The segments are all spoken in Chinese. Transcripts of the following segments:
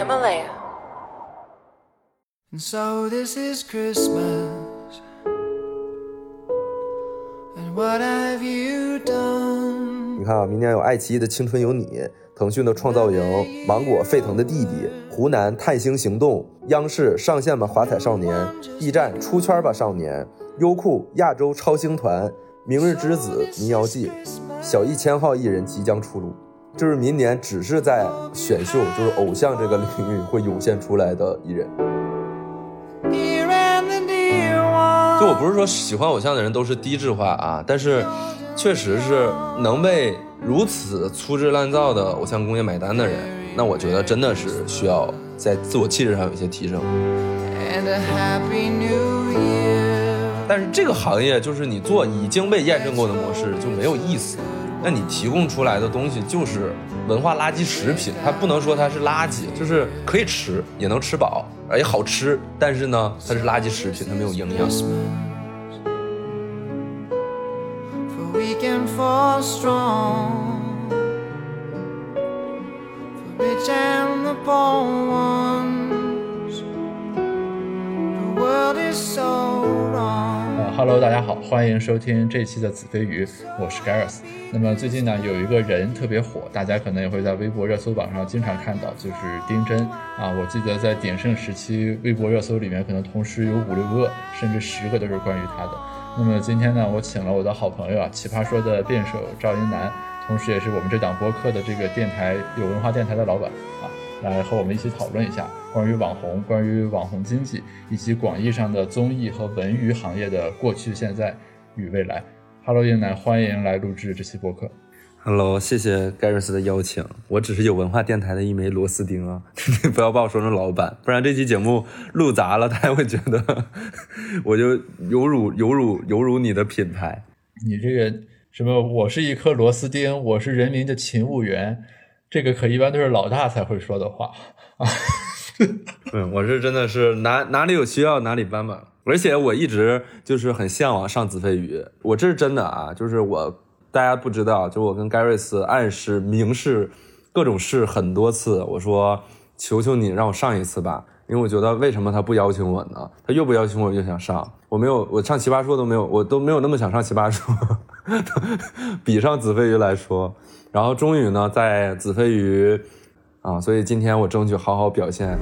Himalaya. And so this is Christmas. And what have you done? 你看啊，明年有爱奇艺的《青春有你》，腾讯的《创造营》，芒果《沸腾的弟弟》，湖南《探星行动》，央视《上线吧华彩少年》，B 站《出圈吧少年》，优酷《亚洲超星团》，《明日之子》《民谣记》，小一千号艺人即将出炉。就是明年只是在选秀，就是偶像这个领域会涌现出来的艺人。就我不是说喜欢偶像的人都是低智化啊，但是确实是能为如此粗制滥造的偶像工业买单的人，那我觉得真的是需要在自我气质上有一些提升。And a happy new year. 但是这个行业就是你做已经被验证过的模式就没有意思，那你提供出来的东西就是文化垃圾食品，它不能说它是垃圾，就是可以吃也能吃饱，而且好吃，但是呢它是垃圾食品，它没有营养。For 呃，Hello，大家好，欢迎收听这期的子非鱼，我是 Gareth。那么最近呢，有一个人特别火，大家可能也会在微博热搜榜上经常看到，就是丁真啊。我记得在鼎盛时期，微博热搜里面可能同时有五六个，甚至十个都是关于他的。那么今天呢，我请了我的好朋友啊，奇葩说的辩手赵英男，同时也是我们这档播客的这个电台有文化电台的老板，来和我们一起讨论一下关于网红、关于网红经济以及广义上的综艺和文娱行业的过去、现在与未来。Hello，英男，欢迎来录制这期播客。Hello，谢谢盖瑞斯的邀请。我只是有文化电台的一枚螺丝钉啊，不要把我说成老板，不然这期节目录砸了，大家会觉得 我就有辱有辱有辱你的品牌。你这个什么，我是一颗螺丝钉，我是人民的勤务员，这个可一般都是老大才会说的话啊。嗯，我是真的是哪哪里有需要哪里搬吧。而且我一直就是很向往上子非鱼，我这是真的啊，就是我大家不知道，就我跟盖瑞斯暗示明示各种事很多次，我说求求你让我上一次吧，因为我觉得为什么他不邀请我呢？他越不邀请我越想上，我没有我上奇葩说都没有，我都没有那么想上奇葩说，比上子非鱼来说，然后终于呢在子非鱼啊，所以今天我争取好好表现。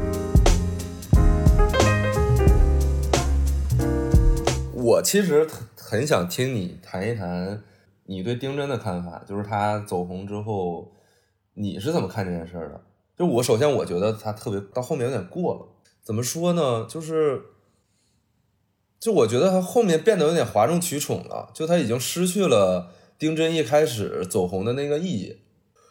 我其实很想听你谈一谈你对丁真的看法，就是他走红之后，你是怎么看这件事的？就我首先我觉得他特别到后面有点过了，怎么说呢？就是，就我觉得他后面变得有点哗众取宠了，就他已经失去了丁真一开始走红的那个意义。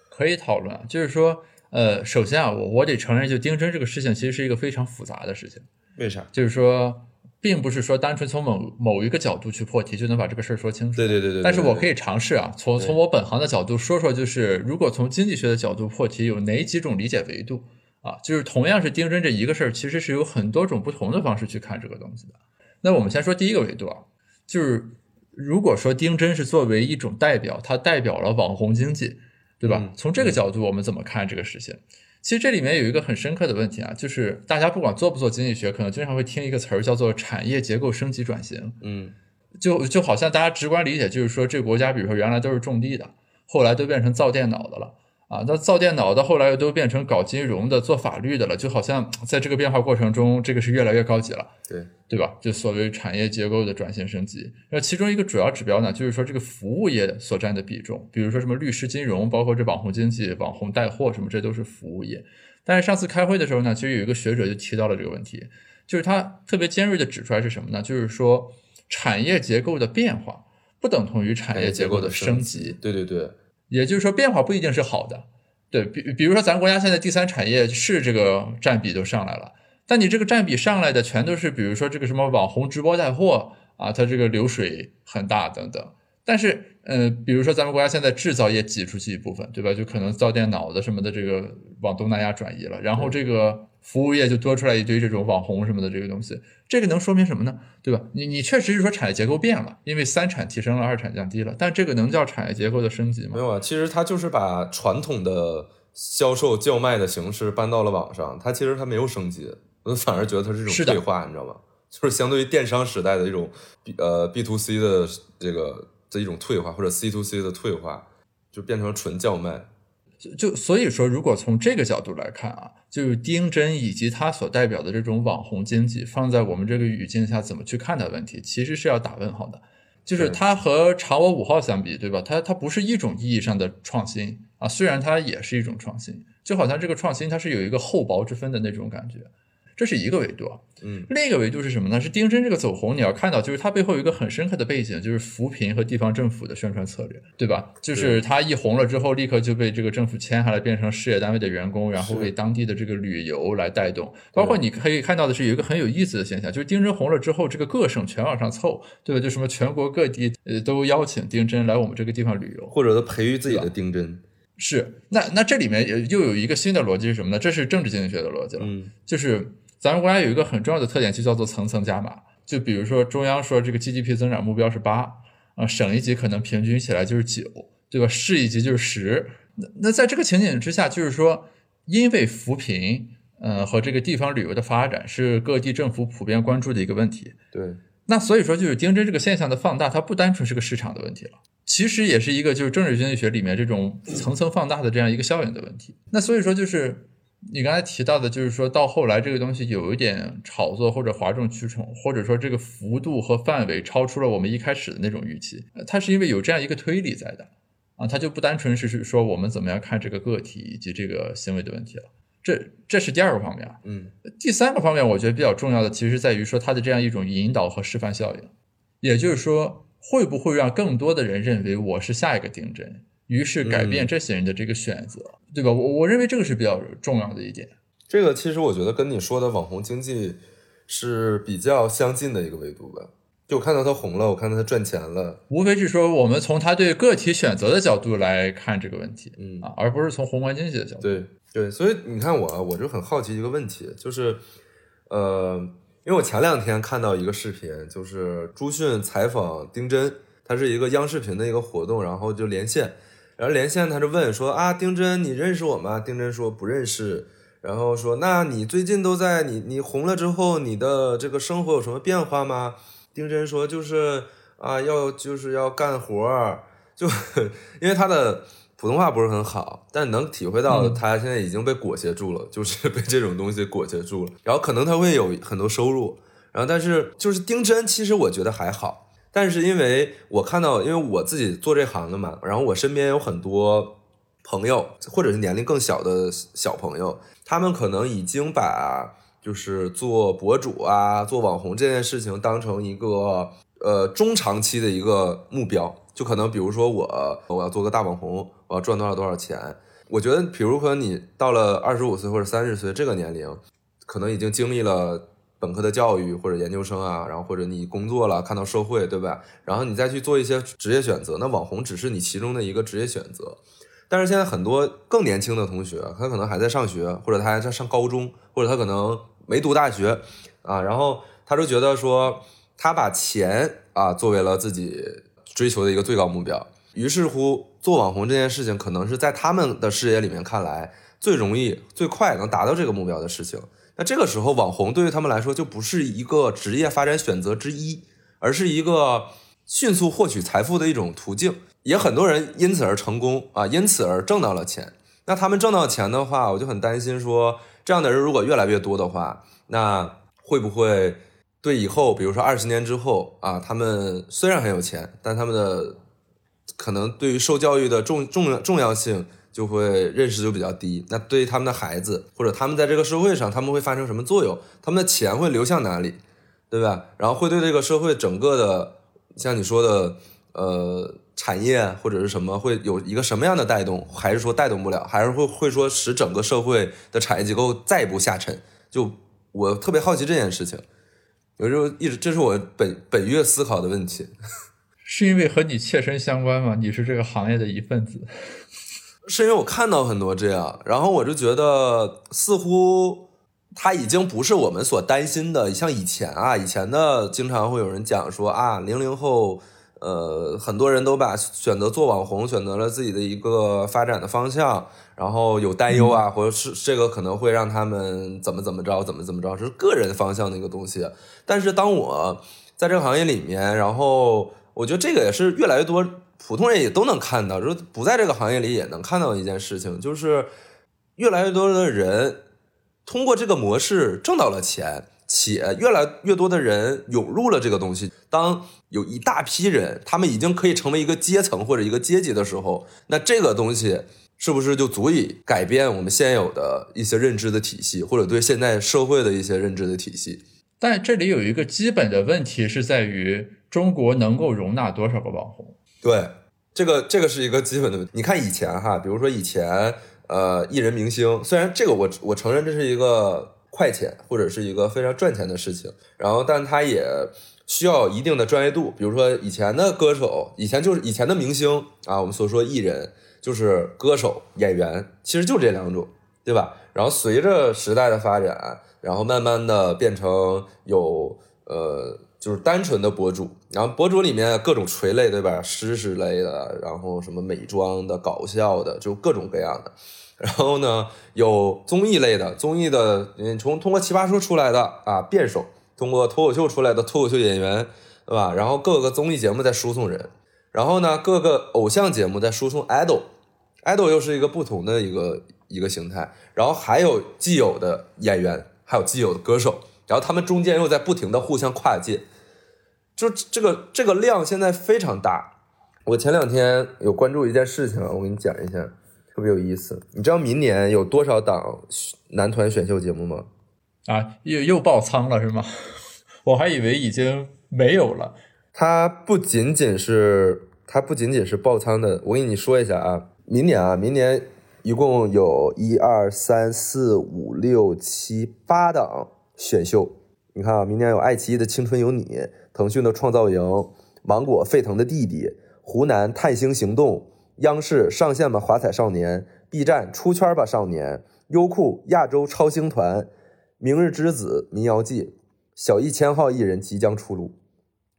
可以讨论啊，就是说，呃，首先啊，我我得承认，就丁真这个事情其实是一个非常复杂的事情，为啥？就是说，并不是说单纯从某某一个角度去破题就能把这个事儿说清楚。对对对对对但是我可以尝试啊，从从我本行的角度说说，就是如果从经济学的角度破题，有哪几种理解维度啊？就是同样是丁真这一个事儿，其实是有很多种不同的方式去看这个东西的。那我们先说第一个维度啊，就是如果说丁真是作为一种代表，它代表了网红经济，对吧？嗯从这个角度，我们怎么看这个事情？其实这里面有一个很深刻的问题啊，就是大家不管做不做经济学，可能经常会听一个词儿叫做产业结构升级转型。嗯就就好像大家直观理解就是说，这个国家比如说原来都是种地的，后来都变成造电脑的了啊，那造电脑到后来又都变成搞金融的、做法律的了，就好像在这个变化过程中，这个是越来越高级了。对，对吧？就所谓产业结构的转型升级，那其中一个主要指标呢，就是说这个服务业所占的比重，比如说什么律师、金融，包括这网红经济、网红带货什么，这都是服务业。但是上次开会的时候呢，其实有一个学者就提到了这个问题，就是他特别尖锐的指出来是什么呢？就是说产业结构的变化不等同于产业结构的升级，对对对，也就是说变化不一定是好的。对比比如说咱国家现在第三产业是这个占比都上来了。但你这个占比上来的全都是，比如说这个什么网红直播带货啊，它这个流水很大等等。但是，呃，比如说咱们国家现在制造业挤出去一部分，对吧？就可能造电脑的什么的，这个往东南亚转移了，然后这个服务业就多出来一堆这种网红什么的这个东西，这个能说明什么呢？对吧？你你确实是说产业结构变了，因为三产提升了，二产降低了，但这个能叫产业结构的升级吗没？有啊，其实它就是把传统的销售叫卖的形式搬到了网上，它其实它没有升级，我反而觉得它是一种退化，你知道吗？就是相对于电商时代的一种 B 呃 B to C 的这个的一种退化，或者 C to C 的退化，就变成纯叫卖。就就所以说，如果从这个角度来看啊，就是丁真以及他所代表的这种网红经济，放在我们这个语境下怎么去看待问题，其实是要打问号的。就是对它和查我五号相比，对吧？它它不是一种意义上的创新啊，虽然它也是一种创新，就好像这个创新它是有一个厚薄之分的那种感觉，这是一个维度啊。嗯，另一个维度是什么呢？是丁真这个走红，你要看到，就是它背后有一个很深刻的背景，就是扶贫和地方政府的宣传策略，对吧？就是他一红了之后，立刻就被这个政府签下来，变成事业单位的员工，然后为当地的这个旅游来带动。包括你可以看到的是，有一个很有意思的现象，就是丁真红了之后，这个各省全往上凑，对吧？就什么全国各地呃都邀请丁真来我们这个地方旅游，或者他培育自己的丁真。是，那那这里面也又有一个新的逻辑是什么呢？这是政治经济学的逻辑了。嗯就是咱们国家有一个很重要的特点，就叫做层层加码。就比如说中央说这个 GDP 增长目标是八，啊，省一级可能平均起来就是九，对吧？市一级就是十。那那在这个情景之下，就是说，因为扶贫，呃，和这个地方旅游的发展是各地政府普遍关注的一个问题。对，那所以说，就是丁真这个现象的放大，它不单纯是个市场的问题了，其实也是一个就是政治经济学里面这种层层放大的这样一个效应的问题。那所以说，就是你刚才提到的，就是说到后来这个东西有一点炒作或者哗众取宠，或者说这个幅度和范围超出了我们一开始的那种预期，呃它是因为有这样一个推理在的啊，它就不单纯是是说我们怎么样看这个个体以及这个行为的问题了。这这是第二个方面啊，嗯第三个方面，我觉得比较重要的，其实在于说它的这样一种引导和示范效应，也就是说，会不会让更多的人认为我是下一个丁真，于是改变这些人的这个选择，对吧？我我认为这个是比较重要的一点。这个其实我觉得跟你说的网红经济是比较相近的一个维度吧。就我看到他红了，我看到他赚钱了，无非是说，我们从他对个体选择的角度来看这个问题，嗯啊，而不是从宏观经济的角度。对对，所以你看我啊，我就很好奇一个问题，就是呃，因为我前两天看到一个视频，就是朱迅采访丁真，他是一个央视频的一个活动，然后就连线，然后连线他就问说啊，丁真你认识我吗？丁真说不认识。然后说，那你最近都在你你红了之后，你的这个生活有什么变化吗？丁真说就是啊，要就是要干活儿，就 因为他的普通话不是很好，但能体会到嗯他现在已经被裹挟住了，就是 被这种东西裹挟住了。然后可能他会有很多收入，然后但是就是丁真，其实我觉得还好，但是因为我看到，因为我自己做这行的嘛，然后我身边有很多朋友，或者是年龄更小的小朋友，他们可能已经把就是做博主啊、做网红这件事情当成一个呃中长期的一个目标，就可能比如说我我要做个大网红，我要赚多少多少钱。我觉得，比如说你到了二十五岁或者三十岁这个年龄，可能已经经历了本科的教育或者研究生啊，然后或者你工作了，看到社会，对吧？然后你再去做一些职业选择，那网红只是你其中的一个职业选择。但是现在很多更年轻的同学，他可能还在上学，或者他还在上高中，或者他可能没读大学啊，然后他就觉得说，他把钱啊作为了自己追求的一个最高目标，于是乎做网红这件事情，可能是在他们的视野里面看来最容易、最快能达到这个目标的事情。那这个时候，网红对于他们来说就不是一个职业发展选择之一，而是一个迅速获取财富的一种途径。也很多人因此而成功啊，因此而挣到了钱。那他们挣到钱的话，我就很担心说，这样的人如果越来越多的话，那会不会对以后，比如说二十年之后啊，他们虽然很有钱，但他们的可能对于受教育的重重要重要性就会认识就比较低。那对于他们的孩子，或者他们在这个社会上，他们会发生什么作用？他们的钱会流向哪里，对吧？然后会对这个社会整个的，像你说的，呃，产业或者是什么，会有一个什么样的带动？还是说带动不了？还是会会说使整个社会的产业结构再一步下沉？就我特别好奇这件事情，有时候一直这是我本本月思考的问题。是因为和你切身相关吗？你是这个行业的一份子。是因为我看到很多这样，然后我就觉得似乎他已经不是我们所担心的，像以前啊，以前的经常会有人讲说啊，零零后，呃，很多人都把选择做网红，选择了自己的一个发展的方向，然后有担忧啊，或者是这个可能会让他们怎么怎么着，怎么怎么着，这是个人方向的一个东西。但是当我在这个行业里面，然后我觉得这个也是越来越多普通人也都能看到，就不在这个行业里也能看到一件事情，就是越来越多的人通过这个模式挣到了钱。且越来越多的人涌入了这个东西。当有一大批人，他们已经可以成为一个阶层或者一个阶级的时候，那这个东西是不是就足以改变我们现有的一些认知的体系，或者对现在社会的一些认知的体系？但这里有一个基本的问题是在于，中国能够容纳多少个网红？对，这个这个是一个基本的问题。你看以前哈，比如说以前，呃，艺人明星，虽然这个我我承认这是一个。快钱或者是一个非常赚钱的事情，然后，但他也需要一定的专业度。比如说，以前的歌手，以前就是以前的明星啊，我们所说艺人就是歌手、演员，其实就这两种，对吧？然后随着时代的发展，然后慢慢的变成有呃，就是单纯的博主，然后博主里面各种垂类，对吧？知识类的，然后什么美妆的、搞笑的，就各种各样的。然后呢，有综艺类的，综艺的，嗯，从通过奇葩说出来的啊，辩手，通过脱口秀出来的脱口秀演员，对吧？然后各个综艺节目在输送人，然后呢，各个偶像节目在输送 idol，idol 又是一个不同的一个一个形态，然后还有既有的演员，还有既有的歌手，然后他们中间又在不停的互相跨界，就这个这个量现在非常大。我前两天有关注一件事情，我给你讲一下。特别有意思，你知道明年有多少档男团选秀节目吗？啊，又又爆仓了是吗？我还以为已经没有了。它不仅仅是它不仅仅是爆仓的，我给你说一下啊，明年啊，明年一共有一二三四五六七八档选秀。你看啊，明年有爱奇艺的《青春有你》，腾讯的《创造营》，芒果《沸腾的弟弟》，湖南《探星行动》。央视上线吧华彩少年，B 站出圈吧少年，优酷亚洲超星团，明日之子民谣季，小一千号艺人即将出炉，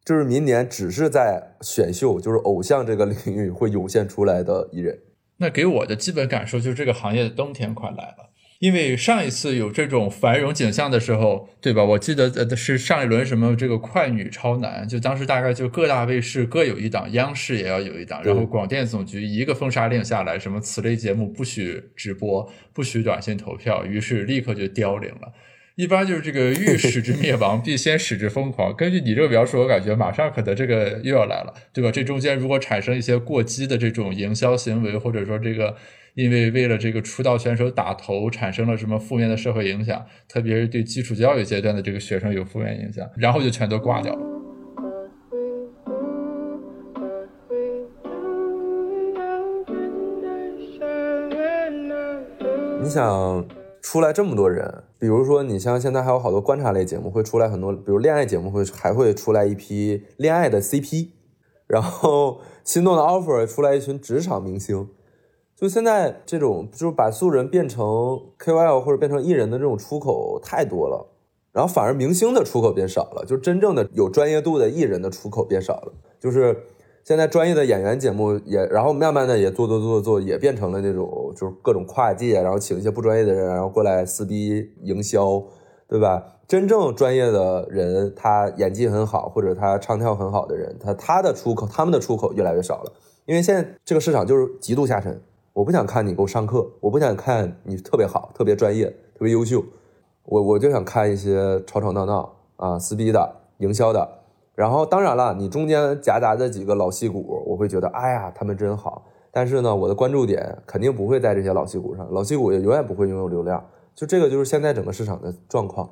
就是明年只是在选秀，就是偶像这个领域会涌现出来的艺人。那给我的基本感受就是这个行业的冬天快来了。因为上一次有这种繁荣景象的时候，对吧？我记得呃是上一轮什么这个快女超男，就当时大概就各大卫视各有一档，央视也要有一档，然后广电总局一个封杀令下来，什么此类节目不许直播，不许短信投票，于是立刻就凋零了。一般就是这个欲使之灭亡，必先使之疯狂。根据你这个描述，我感觉马上可能这个又要来了，对吧？这中间如果产生一些过激的这种营销行为，或者说这个。因为为了这个出道选手打头，产生了什么负面的社会影响，特别是对基础教育阶段的这个学生有负面影响，然后就全都挂掉了。你想出来这么多人，比如说你像现在还有好多观察类节目会出来很多，比如恋爱节目会还会出来一批恋爱的 CP，然后心动的 offer 出来一群职场明星。就现在这种，就是把素人变成 KOL 或者变成艺人的这种出口太多了，然后反而明星的出口变少了，就真正的有专业度的艺人的出口变少了。就是现在专业的演员节目也，然后慢慢的也做做做做，也变成了那种就是各种跨界，然后请一些不专业的人，然后过来撕逼营销，对吧？真正专业的人，他演技很好或者他唱跳很好的人，他他的出口，他们的出口越来越少了，因为现在这个市场就是极度下沉。我不想看你给我上课，我不想看你特别好、特别专业、特别优秀，我我就想看一些吵吵闹闹啊、撕逼的、营销的。然后当然了，你中间夹杂着几个老戏骨，我会觉得哎呀，他们真好。但是呢，我的关注点肯定不会在这些老戏骨上，老戏骨也永远不会拥有流量。就这个就是现在整个市场的状况。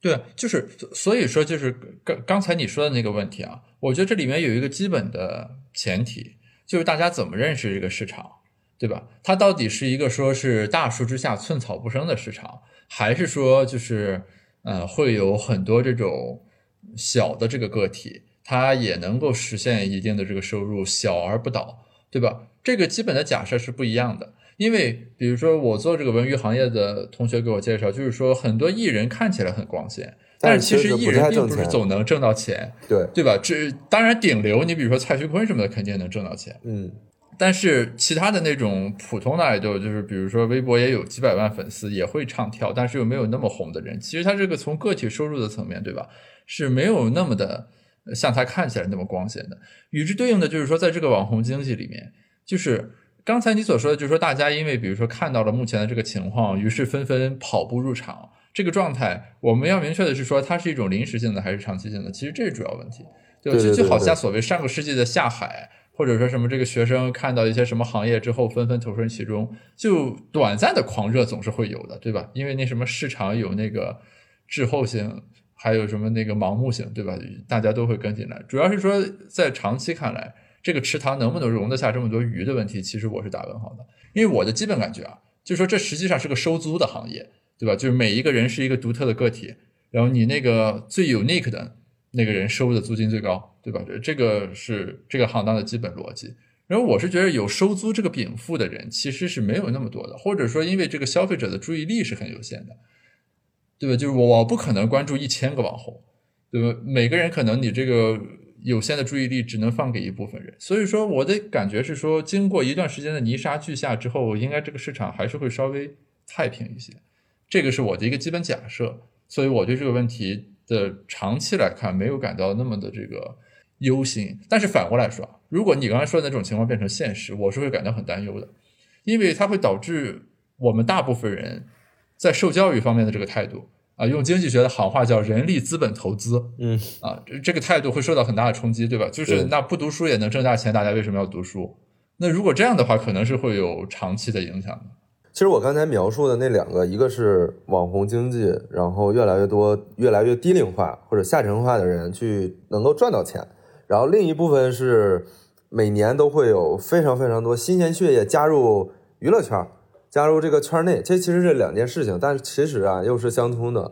对，就是所以说，就是刚刚才你说的那个问题啊，我觉得这里面有一个基本的前提，就是大家怎么认识这个市场。对吧？它到底是一个说是大树之下寸草不生的市场，还是说就是呃会有很多这种小的这个个体，它也能够实现一定的这个收入，小而不倒，对吧？这个基本的假设是不一样的。因为比如说我做这个文娱行业的同学给我介绍，就是说很多艺人看起来很光鲜，但是其实艺人并不是总能挣到钱，对对吧？这当然顶流，你比如说蔡徐坤什么的，肯定能挣到钱，嗯。但是其他的那种普通的爱豆，就是比如说微博也有几百万粉丝，也会唱跳，但是又没有那么红的人，其实他这个从个体收入的层面，对吧，是没有那么的像他看起来那么光鲜的。与之对应的就是说，在这个网红经济里面，就是刚才你所说的，就是说大家因为比如说看到了目前的这个情况，于是纷纷跑步入场。这个状态，我们要明确的是说，它是一种临时性的还是长期性的？其实这是主要问题。对对就就好像所谓上个世纪的下海，或者说什么这个学生看到一些什么行业之后纷纷投身其中，就短暂的狂热总是会有的，对吧？因为那什么市场有那个滞后性，还有什么那个盲目性，对吧？大家都会跟进来。主要是说在长期看来，这个池塘能不能容得下这么多鱼的问题，其实我是打问号的。因为我的基本感觉啊，就是说这实际上是个收租的行业。对吧？就是每一个人是一个独特的个体，然后你那个最 unique 的那个人收的租金最高，对吧？这个是这个行当的基本逻辑。然后我是觉得有收租这个禀赋的人其实是没有那么多的，或者说因为这个消费者的注意力是很有限的，对吧？就是我我不可能关注一千个网红，对吧？每个人可能你这个有限的注意力只能放给一部分人，所以说我的感觉是说，经过一段时间的泥沙俱下之后，应该这个市场还是会稍微太平一些。这个是我的一个基本假设，所以我对这个问题的长期来看没有感到那么的这个忧心。但是反过来说，如果你刚才说的那种情况变成现实，我是会感到很担忧的，因为它会导致我们大部分人在受教育方面的这个态度啊，用经济学的行话叫人力资本投资，嗯啊，这个态度会受到很大的冲击，对吧？就是那不读书也能挣大钱，大家为什么要读书？那如果这样的话，可能是会有长期的影响的。其实我刚才描述的那两个，一个是网红经济，然后越来越多、越来越低龄化或者下沉化的人去能够赚到钱，然后另一部分是每年都会有非常非常多新鲜血液加入娱乐圈，加入这个圈内。这其实是两件事情，但是其实啊又是相通的。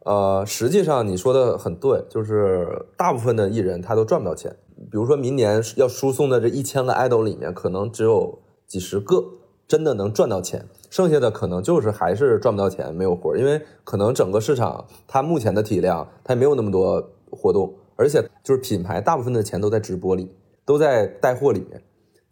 呃，实际上你说的很对，就是大部分的艺人他都赚不到钱。比如说明年要输送的这一千个 idol 里面，可能只有几十个。真的能赚到钱，剩下的可能就是还是赚不到钱，没有活因为可能整个市场它目前的体量，它也没有那么多活动，而且就是品牌大部分的钱都在直播里，都在带货里面，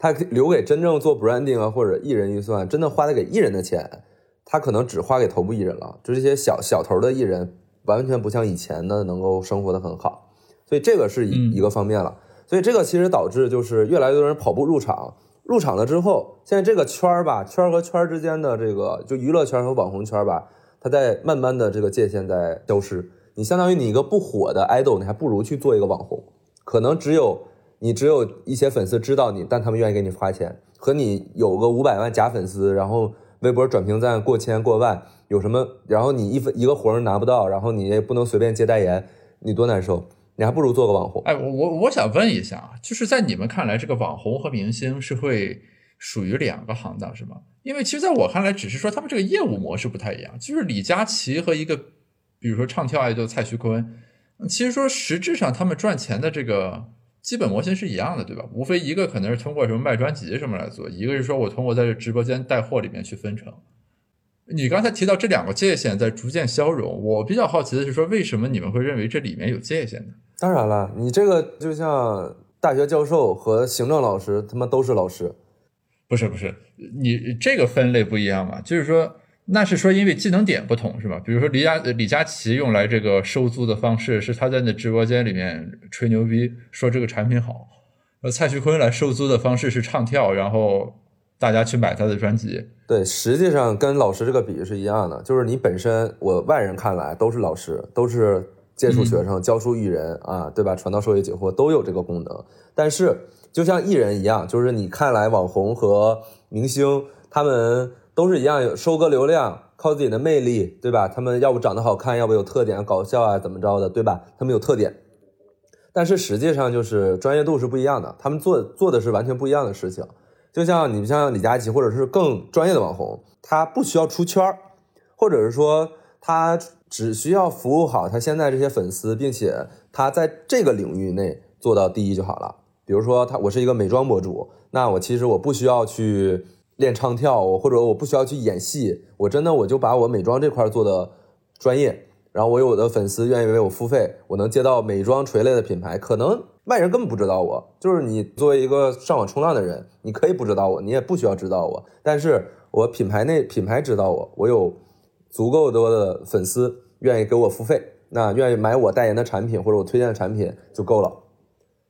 它留给真正做 branding 啊或者艺人预算，真的花的给艺人的钱，他可能只花给头部艺人了，就这些小小头的艺人，完全不像以前的能够生活的很好，所以这个是一一个方面了，所以这个其实导致就是越来越多人跑步入场。入场了之后，现在这个圈儿吧，圈儿和圈儿之间的这个，就娱乐圈和网红圈吧，它在慢慢的这个界限在消失。你相当于你一个不火的 idol，你还不如去做一个网红，可能只有你只有一些粉丝知道你，但他们愿意给你花钱。和你有个五百万假粉丝，然后微博转评赞过千过万，有什么？然后你一分一个活儿拿不到，然后你也不能随便接代言，你多难受。你还不如做个网红。哎，我我我想问一下啊，就是在你们看来，这个网红和明星是会属于两个行当是吗？因为其实在我看来，只是说他们这个业务模式不太一样。就是李佳琦和一个，比如说唱跳爱豆蔡徐坤，其实说实质上他们赚钱的这个基本模型是一样的，对吧？无非一个可能是通过什么卖专辑什么来做，一个是说我通过在这直播间带货里面去分成。你刚才提到这两个界限在逐渐消融，我比较好奇的是说，为什么你们会认为这里面有界限呢？当然了，你这个就像大学教授和行政老师，他们都是老师。不是不是，你这个分类不一样嘛？就是说，那是说因为技能点不同是吧？比如说李佳李佳琦用来这个收租的方式是他在那直播间里面吹牛逼说这个产品好，而蔡徐坤来收租的方式是唱跳，然后。大家去买他的专辑，对，实际上跟老师这个比是一样的，就是你本身，我外人看来都是老师，都是接触学生、教书育人啊，对吧？传道授业解惑都有这个功能。但是就像艺人一样，就是你看来网红和明星，他们都是一样，收割流量，靠自己的魅力，对吧？他们要不长得好看，要不有特点、搞笑啊，怎么着的，对吧？他们有特点，但是实际上就是专业度是不一样的，他们做做的是完全不一样的事情。就像你像李佳琦，或者是更专业的网红，他不需要出圈儿，或者是说他只需要服务好他现在这些粉丝，并且他在这个领域内做到第一就好了。比如说他，我是一个美妆博主，那我其实我不需要去练唱跳，我或者我不需要去演戏，我真的我就把我美妆这块做的专业，然后我有我的粉丝愿意为我付费，我能接到美妆垂类的品牌，可能。外人根本不知道我。就是你作为一个上网冲浪的人，你可以不知道我，你也不需要知道我，但是我品牌内品牌知道我，我有足够多的粉丝愿意给我付费，那愿意买我代言的产品或者我推荐的产品就够了。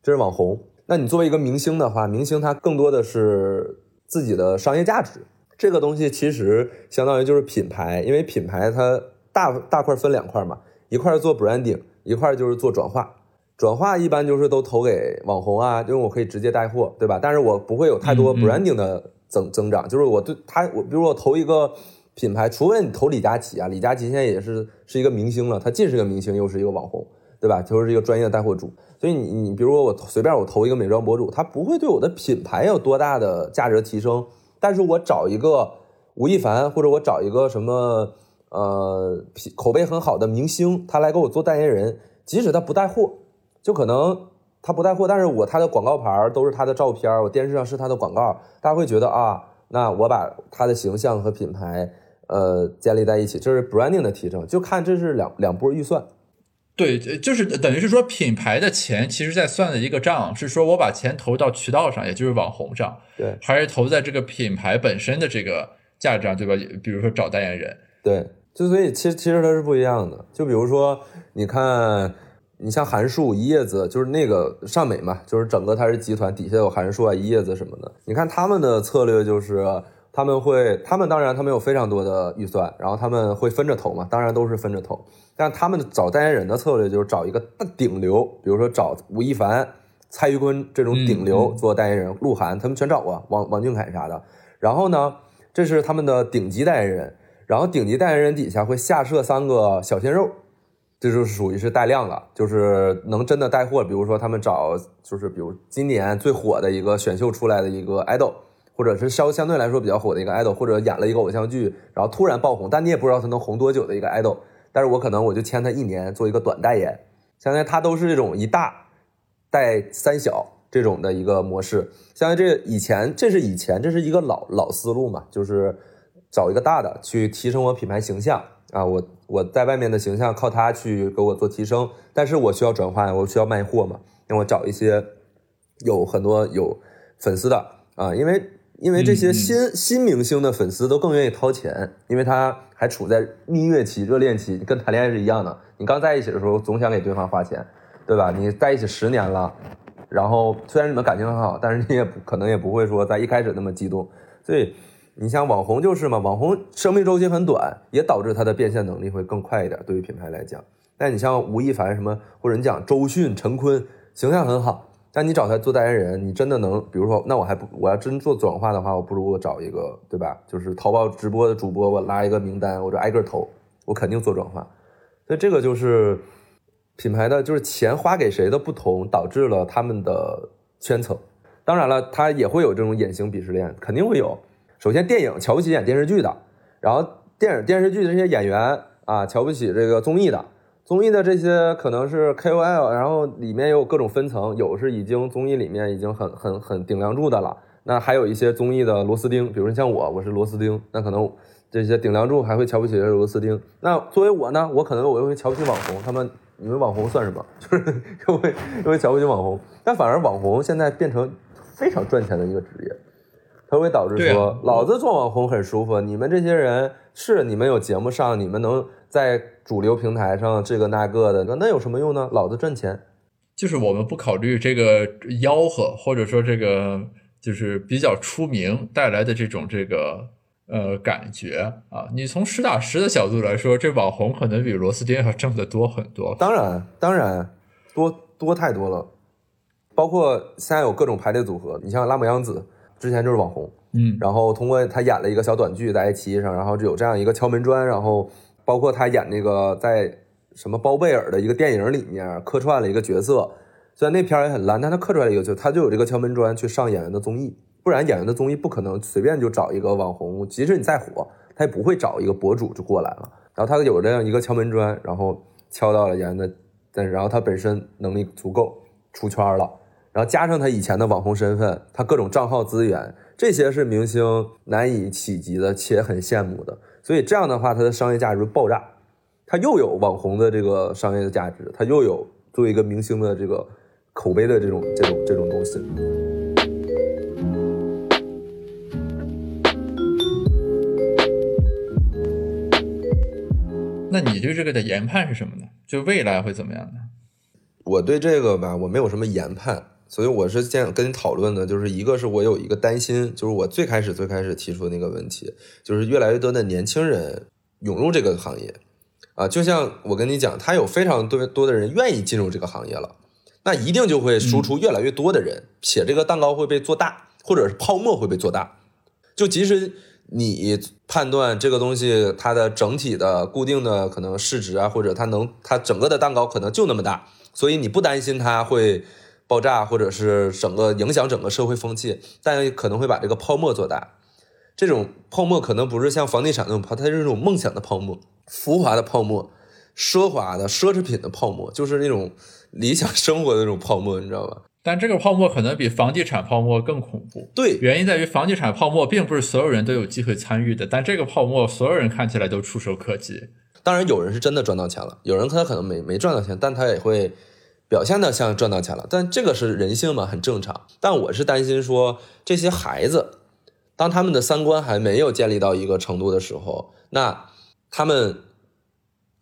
这是网红。那你作为一个明星的话，明星他更多的是自己的商业价值。这个东西其实相当于就是品牌，因为品牌它大大块分两块嘛，一块做 branding，一块就是做转化。转化一般就是都投给网红啊，因为我可以直接带货，对吧？但是我不会有太多 branding 的增增长，就是我对他，我比如我投一个品牌，除非你投李佳琦啊，李佳琦现在也是是一个明星了，他既是个明星，又是一个网红，对吧？就是一个专业的带货主，所以你你比如说我随便我投一个美妆博主，他不会对我的品牌有多大的价值提升。但是我找一个吴亦凡，或者我找一个什么呃品口碑很好的明星，他来给我做代言人，即使他不带货，就可能他不带货，但是我他的广告牌都是他的照片，我电视上是他的广告，大家会觉得啊，那我把他的形象和品牌呃建立在一起，这是 branding 的提升，就看这是两两波预算。对，就是等于是说品牌的钱，其实在算的一个账，是说我把钱投到渠道上，也就是网红上，对，还是投在这个品牌本身的这个价值上，对吧？比如说找代言人，对，就所以其实其实它是不一样的。就比如说，你看，你像韩束、一叶子，就是那个尚美嘛，就是整个它是集团底下有韩束啊、一叶子什么的。你看他们的策略就是他们会，他们当然他们有非常多的预算，然后他们会分着投嘛，当然都是分着投。但他们找代言人的策略就是找一个大顶流，比如说找吴亦凡、蔡徐坤这种顶流做代言人，鹿晗他们全找过，王王俊凯啥的。然后呢，这是他们的顶级代言人，然后顶级代言人底下会下设三个小鲜肉，这就是属于是带量了，就是能真的带货。比如说他们找就是比如今年最火的一个选秀出来的一个 idol，或者是稍相对来说比较火的一个 idol，或者演了一个偶像剧，然后突然爆红，但你也不知道他能红多久的一个 idol。但是我可能我就签他一年做一个短代言，相当于他都是这种一大带三小这种的一个模式。相当于这以前这是以前这是一个老老思路嘛，就是找一个大的去提升我品牌形象啊，我我在外面的形象靠他去给我做提升，但是我需要转化，我需要卖货嘛，那我找一些有很多有粉丝的啊，因为。因为这些新新明星的粉丝都更愿意掏钱，因为他还处在蜜月期、热恋期，跟谈恋爱是一样的。你刚在一起的时候，总想给对方花钱，对吧？你在一起十年了，然后虽然你们感情很好，但是你也不可能也不会说在一开始那么激动。所以你像网红就是嘛，网红生命周期很短，也导致他的变现能力会更快一点。对于品牌来讲，但你像吴亦凡什么，或者你讲周迅、陈坤，形象很好。但你找他做代言人，你真的能？比如说，那我还不，我要真做转化的话，我不如我找一个，对吧？就是淘宝直播的主播，我拉一个名单，我就挨个投，我肯定做转化。所以这个就是品牌的，就是钱花给谁的不同，导致了他们的圈层。当然了，他也会有这种隐形鄙视链，肯定会有。首先，电影瞧不起演电视剧的，然后电影电视剧的这些演员啊，瞧不起这个综艺的。综艺的这些可能是 KOL，然后里面也有各种分层，有是已经综艺里面已经很很很顶梁柱的了，那还有一些综艺的螺丝钉，比如说像我，我是螺丝钉，那可能这些顶梁柱还会瞧不起螺丝钉。那作为我呢，我可能我又会瞧不起网红，他们你们网红算什么？就是又会又会瞧不起网红，但反而网红现在变成非常赚钱的一个职业，它会导致说，老子做网红很舒服，你们这些人是你们有节目上，你们能。在主流平台上，这个那个的，那那有什么用呢？老子赚钱，就是我们不考虑这个吆喝，或者说这个就是比较出名带来的这种这个呃感觉啊。你从实打实的角度来说，这网红可能比螺丝钉要挣得多很多。当然，当然多多太多了。包括现在有各种排列组合，你像拉姆央子之前就是网红，嗯，然后通过他演了一个小短剧在爱奇艺上，然后就有这样一个敲门砖，然后。包括他演那个在什么包贝尔的一个电影里面客串了一个角色，虽然那片儿也很烂，但他客串了一个角色，他就有这个敲门砖去上演员的综艺，不然演员的综艺不可能随便就找一个网红，即使你再火，他也不会找一个博主就过来了。然后他有这样一个敲门砖，然后敲到了演员的，但然后他本身能力足够出圈了，然后加上他以前的网红身份，他各种账号资源，这些是明星难以企及的，且很羡慕的。所以这样的话，他的商业价值爆炸，他又有网红的这个商业的价值，他又有作为一个明星的这个口碑的这种这种这种东西。那你对这个的研判是什么呢？就未来会怎么样呢？我对这个吧，我没有什么研判，所以我是现跟你讨论的，就是一个是我有一个担心，就是我最开始最开始提出的那个问题，就是越来越多的年轻人涌入这个行业，啊，就像我跟你讲，他有非常多多的人愿意进入这个行业了，那一定就会输出越来越多的人，且这个蛋糕会被做大，或者是泡沫会被做大，就即使你判断这个东西它的整体的固定的可能市值啊，或者它能它整个的蛋糕可能就那么大，所以你不担心它会爆炸，或者是整个影响整个社会风气，但可能会把这个泡沫做大。这种泡沫可能不是像房地产那种泡，它是那种梦想的泡沫、浮华的泡沫、奢华的奢侈品的泡沫，就是那种理想生活的那种泡沫，你知道吧？但这个泡沫可能比房地产泡沫更恐怖。对，原因在于房地产泡沫并不是所有人都有机会参与的，但这个泡沫所有人看起来都触手可及。当然有人是真的赚到钱了，有人他可能没没赚到钱，但他也会表现的像赚到钱了。但这个是人性嘛，很正常。但我是担心说这些孩子，当他们的三观还没有建立到一个程度的时候，那他们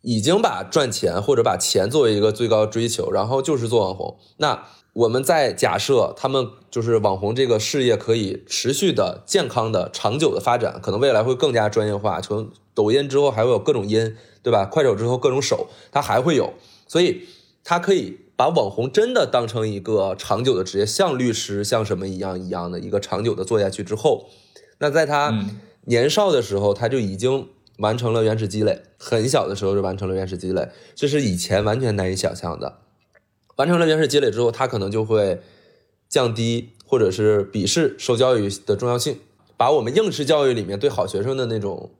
已经把赚钱或者把钱作为一个最高追求，然后就是做网红。那我们在假设他们就是网红这个事业可以持续的、健康的、长久的发展，可能未来会更加专业化。从抖音之后还会有各种音，对吧？快手之后各种手，它还会有，所以它可以把网红真的当成一个长久的职业，像律师、像什么一样一样的一个长久的做下去之后，那在他嗯年少的时候，他就已经完成了原始积累，很小的时候就完成了原始积累，这是以前完全难以想象的。完成了原始积累之后，他可能就会降低或者是鄙视受教育的重要性，把我们应试教育里面对好学生的那种，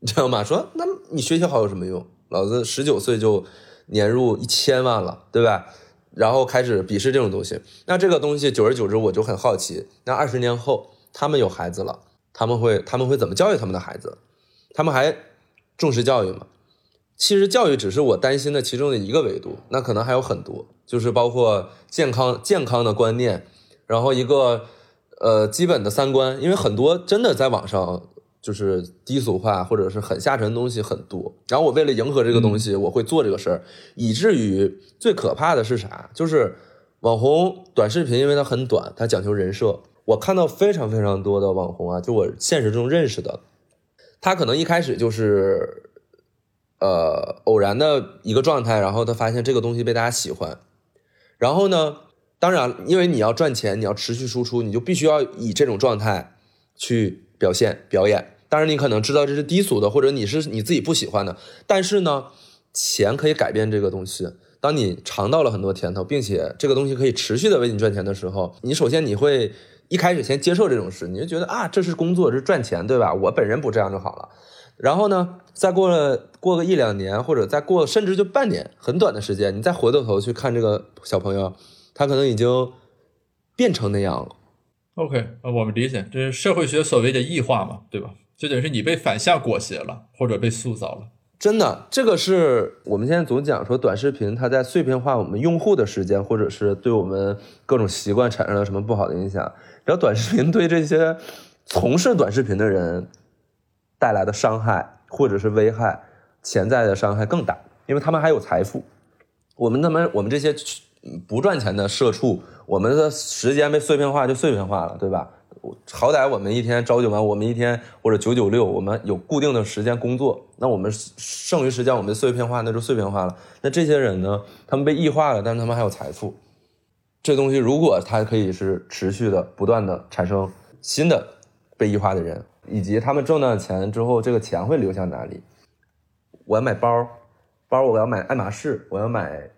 你知道吗？说那你学习好有什么用？老子十九岁就年入一千万了，对吧？然后开始鄙视这种东西。那这个东西久而久之，我就很好奇，那二十年后他们有孩子了，他们会他们会怎么教育他们的孩子？他们还重视教育吗？其实教育只是我担心的其中的一个维度，那可能还有很多，就是包括健康健康的观念，然后一个呃基本的三观，因为很多真的在网上就是低俗化或者是很下沉的东西很多，然后我为了迎合这个东西，我会做这个事儿，以至于最可怕的是啥？就是网红短视频，因为它很短，它讲求人设。我看到非常非常多的网红啊，就我现实中认识的，他可能一开始就是呃偶然的一个状态，然后他发现这个东西被大家喜欢，然后呢，当然因为你要赚钱，你要持续输出，你就必须要以这种状态去表现表演。当然你可能知道这是低俗的，或者你是你自己不喜欢的，但是呢，钱可以改变这个东西。当你尝到了很多甜头，并且这个东西可以持续的为你赚钱的时候，你首先你会一开始先接受这种事，你就觉得啊，这是工作，这是赚钱，对吧？我本人不这样就好了。然后呢，再过了过个一两年，或者再过甚至就半年，很短的时间，你再回过头去看这个小朋友，他可能已经变成那样了。OK，我们理解，这是社会学所谓的异化嘛，对吧？就等于是你被反向裹挟了，或者被塑造了。真的，这个是我们现在总讲说短视频它在碎片化我们用户的时间，或者是对我们各种习惯产生了什么不好的影响。然后短视频对这些从事短视频的人带来的伤害或者是危害，潜在的伤害更大，因为他们还有财富。我们他们我们这些不赚钱的社畜，我们的时间被碎片化就碎片化了，对吧？好歹我们一天朝九晚，我们一天或者九九六，我们有固定的时间工作，那我们剩余时间我们碎片化，那就碎片化了。那这些人呢，他们被异化了，但是他们还有财富。这东西如果它可以是持续的、不断的产生新的被异化的人，以及他们挣到钱之后，这个钱会流向哪里？我要买包，包我要买爱马仕，我要买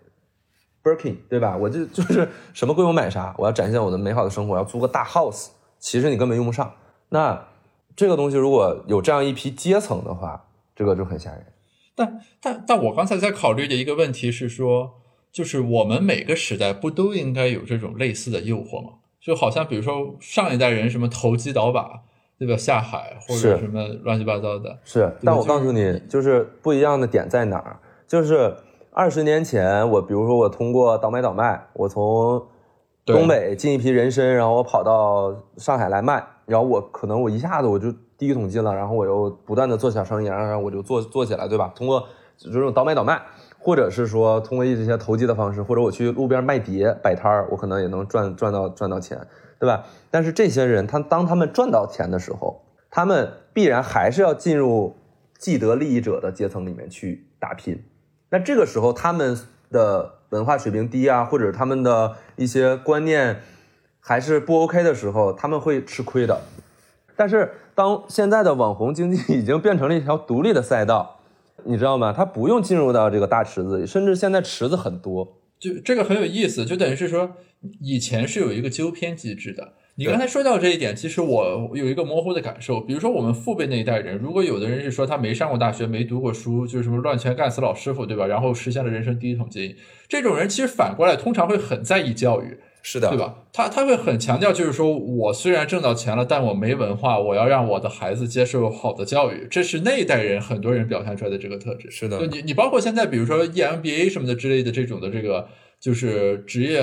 Birkin，对吧？我就就是什么贵我买啥，我要展现我的美好的生活，我要租个大 house。其实你根本用不上。那这个东西如果有这样一批阶层的话，这个就很吓人。但但但我刚才在考虑的一个问题是说，就是我们每个时代不都应该有这种类似的诱惑吗？就好像比如说上一代人什么投机倒把，对吧？下海或者什么乱七八糟的，是，但我告诉你，就是不一样的点在哪儿？就是二十年前，我比如说我通过倒买倒卖，我从东北进一批人参，然后我跑到上海来卖，然后我可能我一下子我就第一桶金了，然后我又不断的做小生意，然后我就做做起来，对吧？通过这种倒买倒卖，或者是说通过一些投机的方式，或者我去路边卖碟摆摊儿，我可能也能赚赚到赚到钱，对吧？但是这些人，他当他们赚到钱的时候，他们必然还是要进入既得利益者的阶层里面去打拼。那这个时候，他们的文化水平低啊，或者他们的一些观念还是不 OK 的时候，他们会吃亏的。但是当现在的网红经济已经变成了一条独立的赛道，你知道吗？它不用进入到这个大池子里，甚至现在池子很多。就这个很有意思，就等于是说，以前是有一个纠偏机制的。你刚才说到这一点，其实我有一个模糊的感受，比如说我们父辈那一代人，如果有的人是说他没上过大学，没读过书，就是什么乱拳干死老师傅，对吧？然后实现了人生第一桶金，这种人其实反过来通常会很在意教育，是的对？吧？他他会很强调，就是说我虽然挣到钱了，但我没文化，我要让我的孩子接受好的教育，这是那一代人很多人表现出来的这个特质。是的你你包括现在，比如说 E EMBA 什么的之类的这种的这个就是职业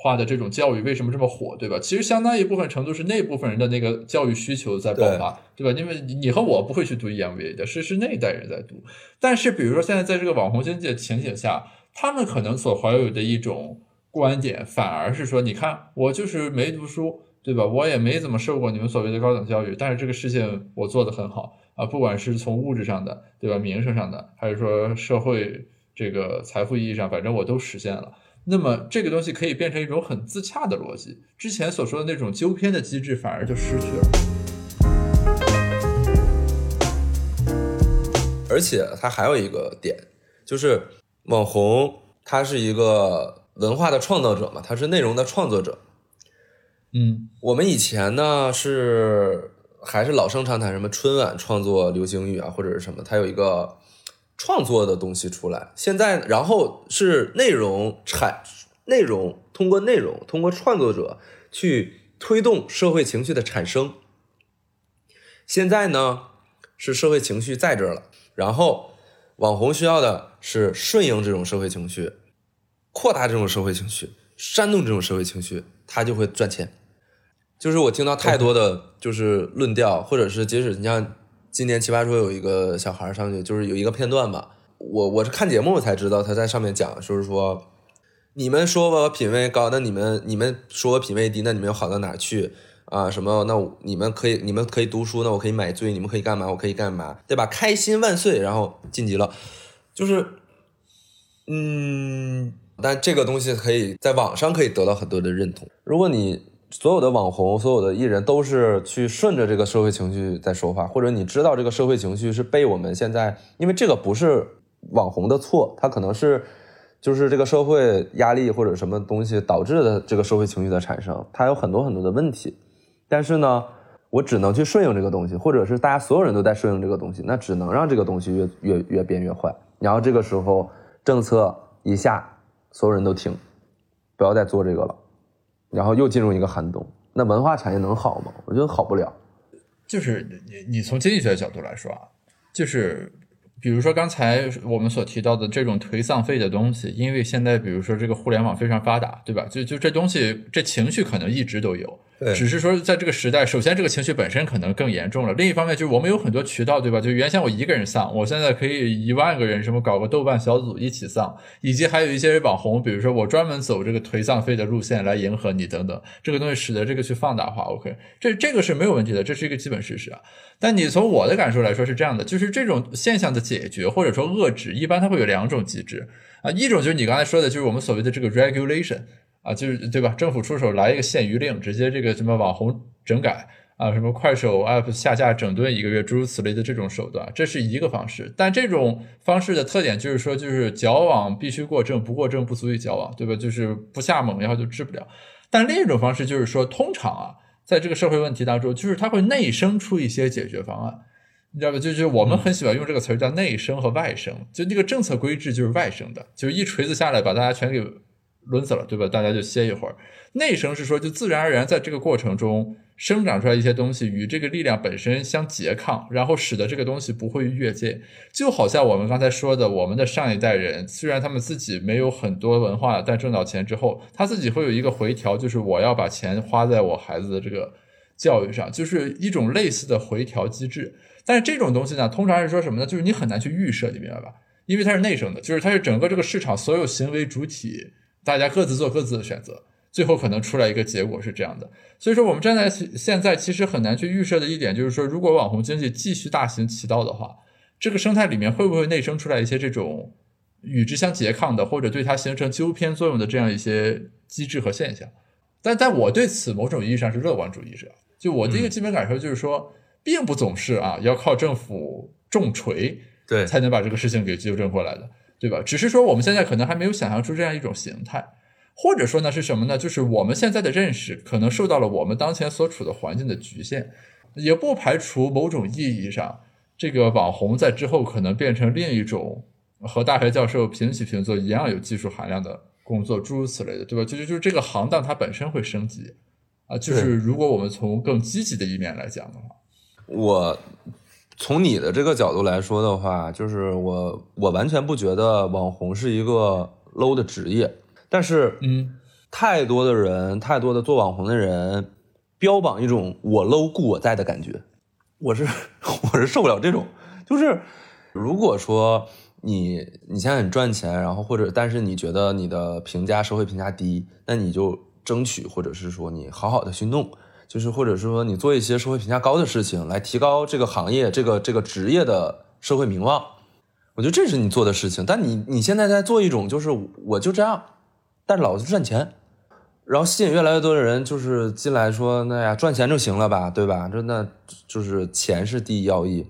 化的这种教育为什么这么火，对吧？其实相当一部分程度是那部分人的那个教育需求在爆发，对吧？因为你你和我不会去读 E EMBA 的，是是那一代人在读。但是比如说现在在这个网红经济的情景下，他们可能所怀有的一种观点，反而是说，你看我就是没读书，对吧？我也没怎么受过你们所谓的高等教育，但是这个事情我做得很好啊，不管是从物质上的，对吧？名声上的，还是说社会这个财富意义上，反正我都实现了。那么这个东西可以变成一种很自洽的逻辑，之前所说的那种纠偏的机制反而就失去了。而且它还有一个点，就是网红他是一个文化的创造者嘛，他是内容的创作者。嗯我们以前呢是还是老生常谈，什么春晚创作流行语啊，或者是什么，它有一个创作的东西出来。现在，然后是内容产内容，通过内容，通过创作者去推动社会情绪的产生。现在呢是社会情绪在这儿了，然后网红需要的是顺应这种社会情绪，扩大这种社会情绪，煽动这种社会情绪，他就会赚钱。就是我听到太多的就是论调，或者是即使你像今年奇葩说有一个小孩上去，就是有一个片段吧，我我是看节目我才知道他在上面讲，就是说你们说我品味高，那你们你们说我品味低，那你们又好到哪去啊？什么？那你们可以你们可以读书，那我可以买醉，你们可以干嘛？我可以干嘛？对吧？开心万岁，然后晋级了，就是嗯，但这个东西可以在网上可以得到很多的认同。如果你所有的网红、所有的艺人都是去顺着这个社会情绪在说话，或者你知道这个社会情绪是被我们现在，因为这个不是网红的错，它可能是就是这个社会压力或者什么东西导致的这个社会情绪的产生，它有很多很多的问题。但是呢，我只能去顺应这个东西，或者是大家所有人都在顺应这个东西，那只能让这个东西越越越变越坏。然后这个时候政策一下，所有人都停，不要再做这个了，然后又进入一个寒冬。那文化产业能好吗？我觉得好不了。就是你你从经济学的角度来说啊，就是比如说刚才我们所提到的这种颓丧费的东西，因为现在比如说这个互联网非常发达，对吧？就就这东西这情绪可能一直都有，只是说在这个时代，首先这个情绪本身可能更严重了，另一方面就是我们有很多渠道，对吧？就原先我一个人丧，我现在可以一万个人什么搞个豆瓣小组一起丧，以及还有一些网红，比如说我专门走这个颓丧费的路线来迎合你等等，这个东西使得这个去放大化，OK，这这个是没有问题的，这是一个基本事实啊。但你从我的感受来说是这样的，就是这种现象的解决或者说遏制，一般它会有两种机制啊，一种就是你刚才说的，就是我们所谓的这个 regulation 啊，就是对吧？政府出手来一个限娱令，直接这个什么网红整改啊，什么快手 app 下架整顿一个月，诸如此类的这种手段，这是一个方式。但这种方式的特点就是说，就是矫枉必须过正，不过正不足以矫枉，对吧？就是不下猛药就治不了。但另一种方式就是说，通常啊。在这个社会问题当中，就是它会内生出一些解决方案，你知道吧？就是我们很喜欢用这个词儿叫内生和外生，就那个政策规制就是外生的，就是一锤子下来把大家全给抡死了，对吧？大家就歇一会儿。内生是说，就自然而然在这个过程中，生长出来一些东西与这个力量本身相拮抗，然后使得这个东西不会越界。就好像我们刚才说的，我们的上一代人虽然他们自己没有很多文化，但挣到钱之后，他自己会有一个回调，就是我要把钱花在我孩子的这个教育上，就是一种类似的回调机制。但是这种东西呢，通常是说什么呢？就是你很难去预设，你明白吧？因为它是内生的，就是它是整个这个市场所有行为主体，大家各自做各自的选择。最后可能出来一个结果是这样的，所以说我们站在现在其实很难去预设的一点就是说，如果网红经济继续大行其道的话，这个生态里面会不会内生出来一些这种与之相拮抗的，或者对它形成纠偏作用的这样一些机制和现象？但但我对此某种意义上是乐观主义者，就我的一个基本感受就是说，并不总是啊要靠政府重锤对，才能把这个事情给纠正过来的，对吧？只是说我们现在可能还没有想象出这样一种形态。或者说呢是什么呢？就是我们现在的认识可能受到了我们当前所处的环境的局限，也不排除某种意义上，这个网红在之后可能变成另一种和大学教授平起平坐一样有技术含量的工作，诸如此类的，对吧？就就就这个行当它本身会升级啊。就是如果我们从更积极的一面来讲的话，我从你的这个角度来说的话，就是我我完全不觉得网红是一个 low 的职业。但是，嗯，太多的人，太多的做网红的人，标榜一种我 low 故我在的感觉，我是 我是受不了这种。就是如果说你你现在很赚钱，然后或者但是你觉得你的评价社会评价低，那你就争取或者是说你好好的去弄，就是或者是说你做一些社会评价高的事情，来提高这个行业这个这个职业的社会名望。我觉得这是你做的事情。但你你现在在做一种就是我就这样。但是老子赚钱，然后吸引越来越多的人，就是进来说，那呀赚钱就行了吧，对吧？这那就是钱是第一要义，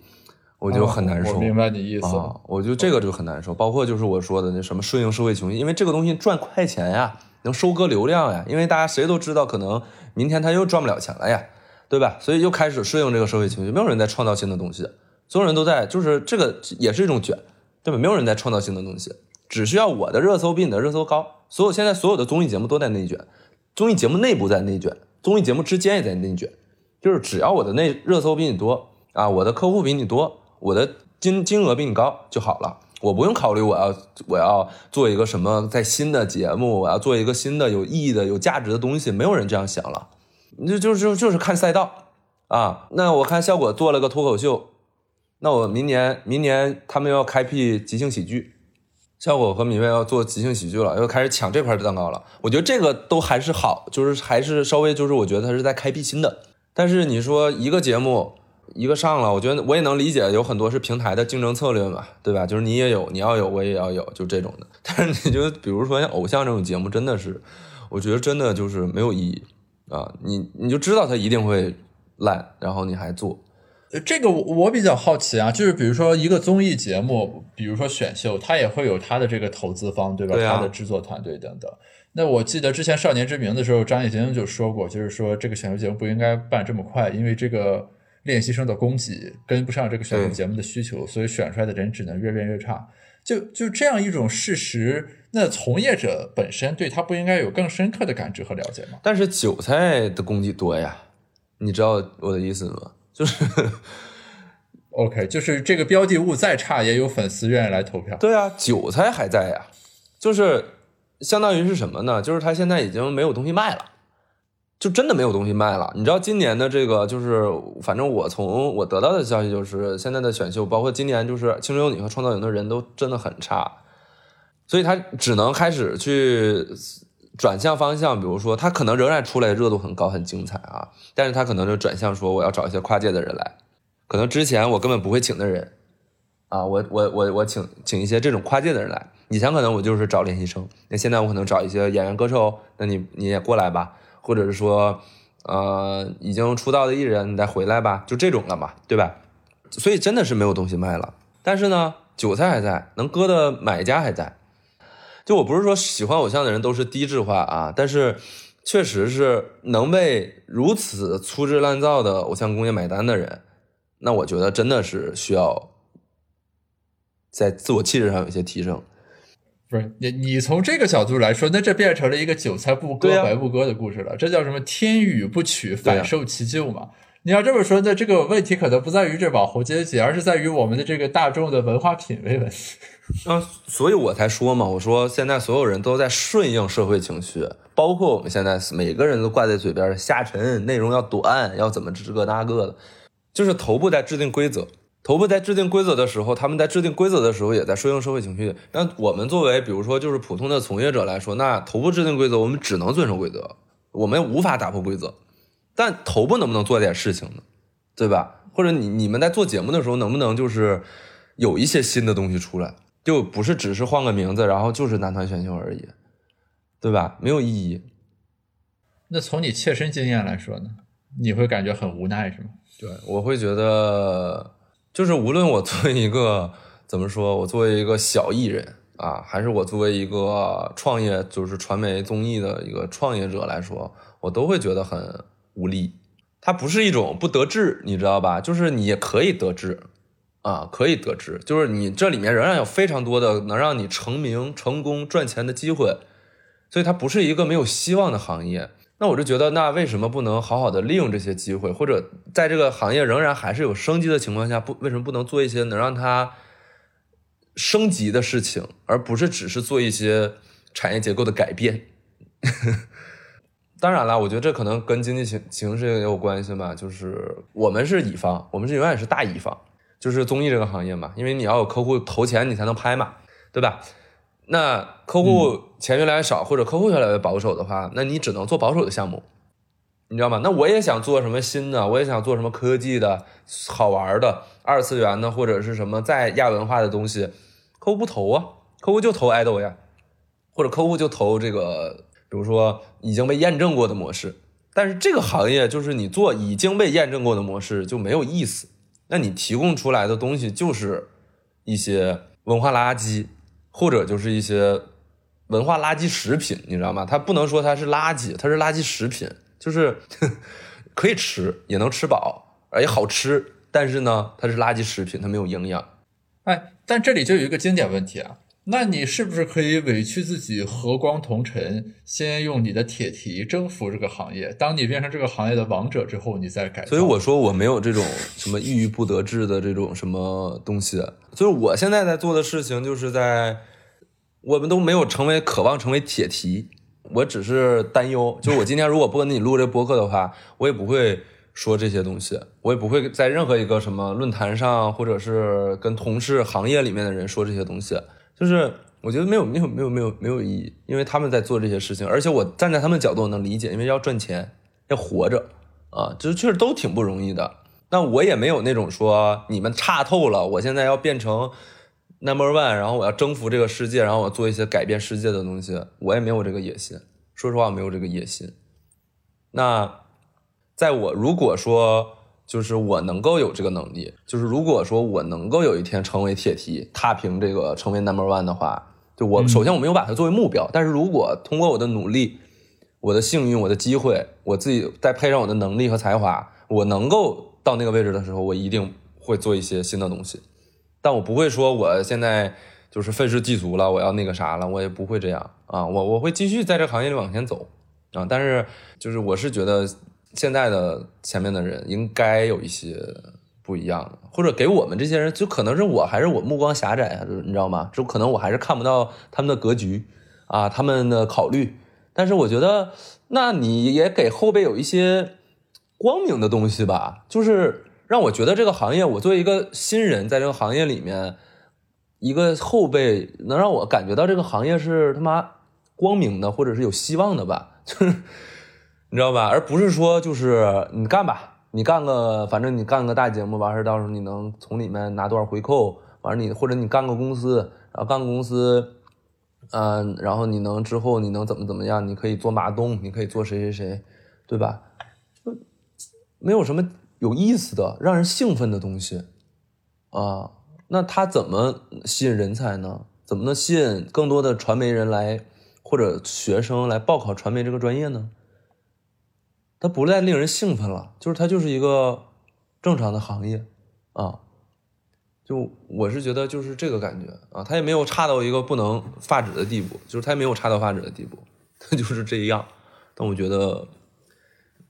我就很难受。我明白你意思啊，我就这个就很难受。包括就是我说的那什么顺应社会情绪，因为这个东西赚快钱呀，能收割流量呀。因为大家谁都知道，可能明天他又赚不了钱了呀，对吧？所以又开始顺应这个社会情绪，没有人在创造新的东西，所有人都在，就是这个也是一种卷，对吧？没有人在创造新的东西。只需要我的热搜比你的热搜高，所有现在所有的综艺节目都在内卷，综艺节目内部在内卷，综艺节目之间也在内卷，就是只要我的内热搜比你多啊，我的客户比你多，我的金金额比你高就好了，我不用考虑我要我要做一个什么在新的节目，我要做一个新的有意义的有价值的东西，没有人这样想了，就就就就是看赛道啊，那我看效果做了个脱口秀，那我明年明年他们要开辟即兴喜剧。效果和米未要做即兴喜剧了，又开始抢这块蛋糕了。我觉得这个都还是好，就是还是稍微就是我觉得他是在开辟新的。但是你说一个节目一个上了，我觉得我也能理解，有很多是平台的竞争策略嘛，对吧？就是你也有，你要有，我也要有，就这种的。但是你就比如说像偶像这种节目，真的是，我觉得真的就是没有意义啊。你你就知道他一定会烂，然后你还做。这个我我比较好奇啊，就是比如说一个综艺节目，比如说选秀，它也会有它的这个投资方，对吧？对它的制作团队等等。那我记得之前《少年之名》的时候，张艺兴就说过，就是说这个选秀节目不应该办这么快，因为这个练习生的供给跟不上这个选秀节目的需求，所以选出来的人只能越变越差。就就这样一种事实，那从业者本身对他不应该有更深刻的感知和了解吗？但是韭菜的供给多呀，你知道我的意思吗？就是 OK，就是这个标的物再差，也有粉丝愿意来投票。对啊，韭菜还在呀，就是相当于是什么呢？就是他现在已经没有东西卖了，就真的没有东西卖了。你知道今年的这个，就是反正我从我得到的消息就是，现在的选秀，包括今年就是《青春有你》和《创造营》的人都真的很差，所以他只能开始去。转向方向，比如说他可能仍然出来热度很高、很精彩啊，但是他可能就转向说我要找一些跨界的人来，可能之前我根本不会请的人啊，我我我我请请一些这种跨界的人来。以前可能我就是找练习生，那现在我可能找一些演员、歌手，那你你也过来吧，或者是说呃已经出道的艺人，你再回来吧，就这种了嘛，对吧？所以真的是没有东西卖了，但是呢，韭菜还在，能割的买家还在。就我不是说喜欢偶像的人都是低质化啊，但是确实是能为如此粗制滥造的偶像工业买单的人，那我觉得真的是需要在自我气质上有些提升。不是你，你从这个角度来说，那这变成了一个韭菜不割啊白不割的故事了。这叫什么？天与不取，反受其咎嘛。你要这么说，那这个问题可能不在于这网红阶级，而是在于我们的这个大众的文化品味问题。嗯，所以我才说嘛，我说现在所有人都在顺应社会情绪，包括我们现在每个人都挂在嘴边的下沉，内容要短，要怎么这个那个的，就是头部在制定规则。头部在制定规则的时候，他们在制定规则的时候也在顺应社会情绪。那我们作为比如说就是普通的从业者来说，那头部制定规则，我们只能遵守规则，我们无法打破规则。但头部能不能做点事情呢？对吧？或者你你们在做节目的时候，能不能就是有一些新的东西出来？就不是只是换个名字，然后就是男团选秀而已，对吧？没有意义。那从你切身经验来说呢，你会感觉很无奈是吗？对，我会觉得，就是无论我作为一个怎么说，我作为一个小艺人啊，还是我作为一个创业，就是传媒综艺的一个创业者来说，我都会觉得很无力。它不是一种不得志，你知道吧？就是你也可以得志啊，可以得志，就是你这里面仍然有非常多的能让你成名、成功、赚钱的机会，所以它不是一个没有希望的行业。那我就觉得，那为什么不能好好的利用这些机会，或者在这个行业仍然还是有生机的情况下，不为什么不能做一些能让它升级的事情，而不是只是做一些产业结构的改变？当然了，我觉得这可能跟经济形形势也有关系吧。就是我们是乙方，我们是永远是大乙方，就是综艺这个行业嘛，因为你要有客户投钱，你才能拍嘛，对吧？那客户钱越来越少，或者客户越来越保守的话，那你只能做保守的项目，你知道吗？那我也想做什么新的，我也想做什么科技的、好玩的、二次元的，或者是什么在亚文化的东西，客户不投啊，客户就投 idol 呀，或者客户就投这个，比如说已经被验证过的模式。但是这个行业就是你做已经被验证过的模式就没有意思，那你提供出来的东西就是一些文化垃圾。或者就是一些文化垃圾食品，你知道吗？它不能说它是垃圾，它是垃圾食品，就是 可以吃，也能吃饱，而且好吃。但是呢，它是垃圾食品，它没有营养。哎，但这里就有一个经典问题啊，那你是不是可以委屈自己和光同尘，先用你的铁蹄征服这个行业？当你变成这个行业的王者之后，你再改。所以我说我没有这种什么郁郁不得志的这种什么东西。就是我现在在做的事情，就是在我们都没有成为渴望成为铁蹄，我只是担忧。就我今天如果不跟你录这播客的话，我也不会说这些东西，我也不会在任何一个什么论坛上，或者是跟同事行业里面的人说这些东西。就是我觉得没有没有没有没有没有意义，因为他们在做这些事情，而且我站在他们角度我能理解，因为要赚钱，要活着啊，就是确实都挺不容易的。那我也没有那种说你们差透了，我现在要变成 number one，然后我要征服这个世界，然后我做一些改变世界的东西，我也没有这个野心。说实话，没有这个野心。那在我如果说就是我能够有这个能力，就是如果说我能够有一天成为铁蹄，踏平这个成为 number one 的话，就我首先我没有把它作为目标，但是如果通过我的努力、我的幸运、我的机会，我自己再配上我的能力和才华，我能够到那个位置的时候，我一定会做一些新的东西。但我不会说我现在就是愤世嫉俗了，我要那个啥了，我也不会这样啊，我我会继续在这个行业里往前走啊。但是就是我是觉得现在的前面的人应该有一些不一样的，或者给我们这些人，就可能是我还是我目光狭窄啊，你知道吗？就可能我还是看不到他们的格局啊，他们的考虑。但是我觉得，那你也给后辈有一些光明的东西吧，就是让我觉得这个行业，我作为一个新人，在这个行业里面，一个后辈能让我感觉到这个行业是他妈光明的，或者是有希望的吧，就是你知道吧？而不是说就是你干吧，你干个反正你干个大节目，完事到时候你能从里面拿多少回扣，完事儿你或者你干个公司，然后干个公司。嗯，然后你能之后你能怎么怎么样？你可以做马东，你可以做谁谁谁，对吧？就没有什么有意思的、让人兴奋的东西啊。那他怎么吸引人才呢？怎么能吸引更多的传媒人来或者学生来报考传媒这个专业呢？它不再令人兴奋了，就是它就是一个正常的行业啊。就我是觉得就是这个感觉啊，它也没有差到一个不能发指的地步，就是它也没有差到发指的地步，它就是这样。但我觉得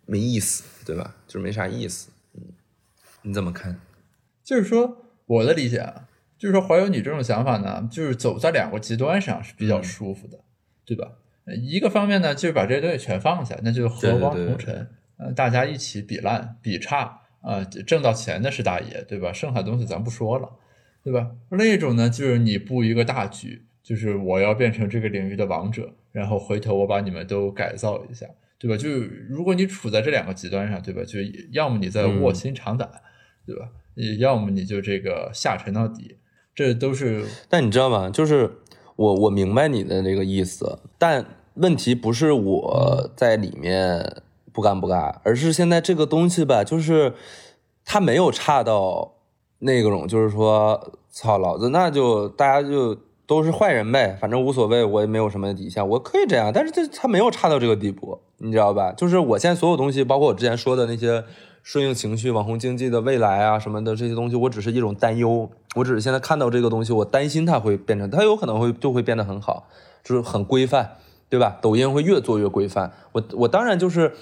没意思，对吧？就是没啥意思。嗯，你怎么看？就是说，我的理解啊，就是说，怀有你这种想法呢，就是走在两个极端上是比较舒服的，对吧？呃一个方面呢，就是把这些东西全放下，那就是和光同尘，呃，大家一起比烂比差，呃，挣到钱的是大爷，对吧？剩下东西咱不说了，对吧？另一种呢，就是你布一个大局，就是我要变成这个领域的王者，然后回头我把你们都改造一下，对吧？就是如果你处在这两个极端上，对吧？就要么你在卧薪尝胆，对吧？也要么你就这个下沉到底，这都是但你知道吗？就是我我明白你的那个意思，但问题不是我在里面不干不干，而是现在这个东西吧，就是它没有差到那种，就是说，操，老子那就大家就都是坏人呗，反正无所谓，我也没有什么底线，我可以这样，但是这它没有差到这个地步，你知道吧？就是我现在所有东西，包括我之前说的那些。顺应情绪、网红经济的未来啊什么的这些东西，我只是一种担忧。我只是现在看到这个东西，我担心它会变成，它有可能会就会变得很好，就是很规范，对吧？抖音会越做越规范。我我当然就是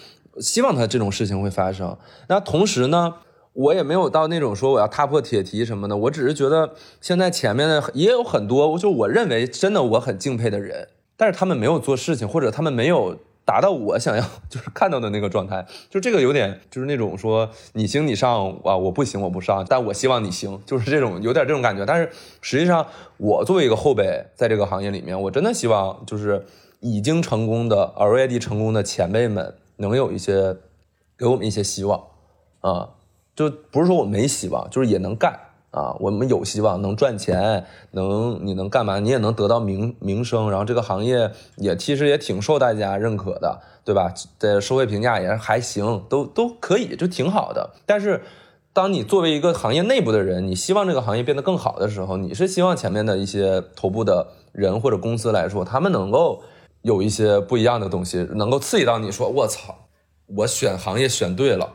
希望它这种事情会发生。那同时呢，我也没有到那种说我要踏破铁蹄什么的，我只是觉得现在前面的也有很多，就我认为真的我很敬佩的人，但是他们没有做事情，或者他们没有。达到我想要 就是看到的那个状态，就这个有点就是那种说你行你上啊，我不行我不上，但我希望你行，就是这种有点这种感觉。但是实际上，我作为一个后辈，在这个行业里面，我真的希望就是已经成功的 already 成功的前辈们能有一些给我们一些希望啊，就不是说我没希望，就是也能干。啊，我们有希望能赚钱，能你能干嘛？你也能得到名名声，然后这个行业也其实也挺受大家认可的，对吧？在社会评价也还行，都都可以，就挺好的。但是，当你作为一个行业内部的人，你希望这个行业变得更好的时候，你是希望前面的一些头部的人或者公司来说，他们能够有一些不一样的东西，能够刺激到你说，我操，我选行业选对了。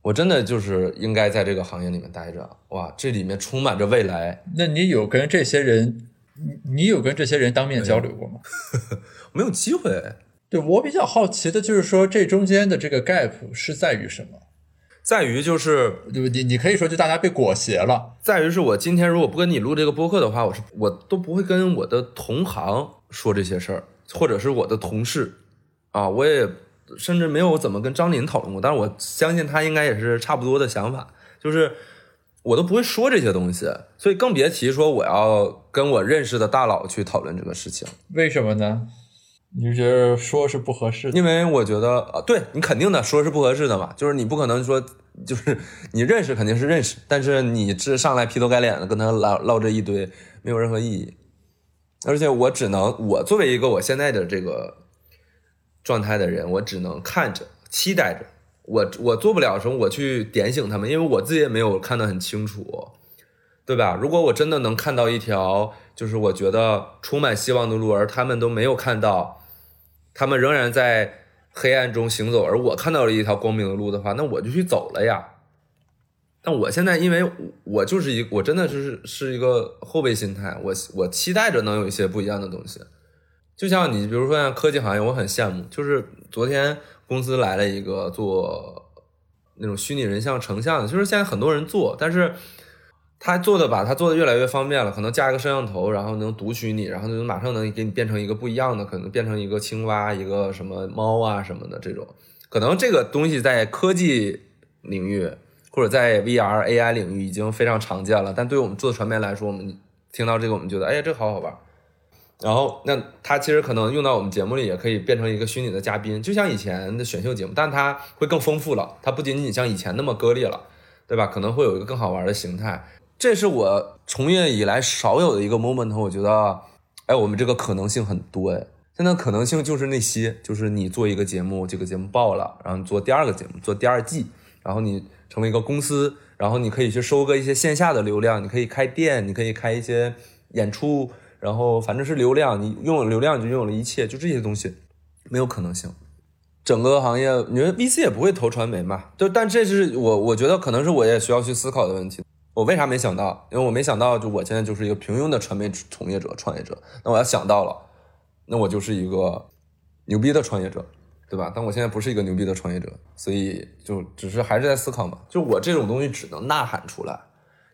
我真的就是应该在这个行业里面待着，哇，这里面充满着未来。那你有跟这些人，你你有跟这些人当面交流过吗？没有机会。对我比较好奇的就是说，这中间的这个 gap 是在于什么？在于就是，对？你你可以说就大家被裹挟了，在于是我今天如果不跟你录这个播客的话，我是我都不会跟我的同行说这些事儿，或者是我的同事啊，我也甚至没有怎么跟张林讨论过，但是我相信他应该也是差不多的想法，就是我都不会说这些东西，所以更别提说我要跟我认识的大佬去讨论这个事情。为什么呢？你是觉得说是不合适的？因为我觉得啊，对你肯定的说是不合适的嘛，就是你不可能说，就是你认识肯定是认识，但是你这上来劈头盖脸的跟他唠唠这一堆，没有任何意义。而且我只能，我作为一个我现在的这个状态的人，我只能看着，期待着。我我做不了什么，我去点醒他们，因为我自己也没有看得很清楚，对吧？如果我真的能看到一条，就是我觉得充满希望的路，而他们都没有看到，他们仍然在黑暗中行走，而我看到了一条光明的路的话，那我就去走了呀。但我现在，因为我就是一，我真的就是是一个后备心态，我我期待着能有一些不一样的东西。就像你，比如说像科技行业，我很羡慕，就是昨天公司来了一个做那种虚拟人像成像的，就是现在很多人做，但是他做的吧，他做的越来越方便了，可能加一个摄像头，然后能读取你，然后就马上能给你变成一个不一样的，可能变成一个青蛙，一个什么猫啊什么的这种，可能这个东西在科技领域或者在 VR、AI 领域已经非常常见了，但对我们做传媒来说，我们听到这个，我们觉得，哎呀，这个好好玩。然后，那他其实可能用到我们节目里，也可以变成一个虚拟的嘉宾，就像以前的选秀节目，但它会更丰富了。它不仅仅像以前那么割裂了，对吧？可能会有一个更好玩的形态。这是我从业以来少有的一个 moment，我觉得，哎，我们这个可能性很多哎。现在可能性就是那些，就是你做一个节目，这个节目爆了，然后做第二个节目，做第二季，然后你成为一个公司，然后你可以去收割一些线下的流量，你可以开店，你可以开一些演出。然后反正是流量，你拥有流量就拥有了一切，就这些东西没有可能性。整个行业，你觉得 VC 也不会投传媒嘛？就但这是我我觉得可能是我也需要去思考的问题。我为啥没想到？因为我没想到，就我现在就是一个平庸的传媒从业者、创业者。那我要想到了，那我就是一个牛逼的创业者，对吧？但我现在不是一个牛逼的创业者，所以就只是还是在思考嘛。就我这种东西只能呐喊出来。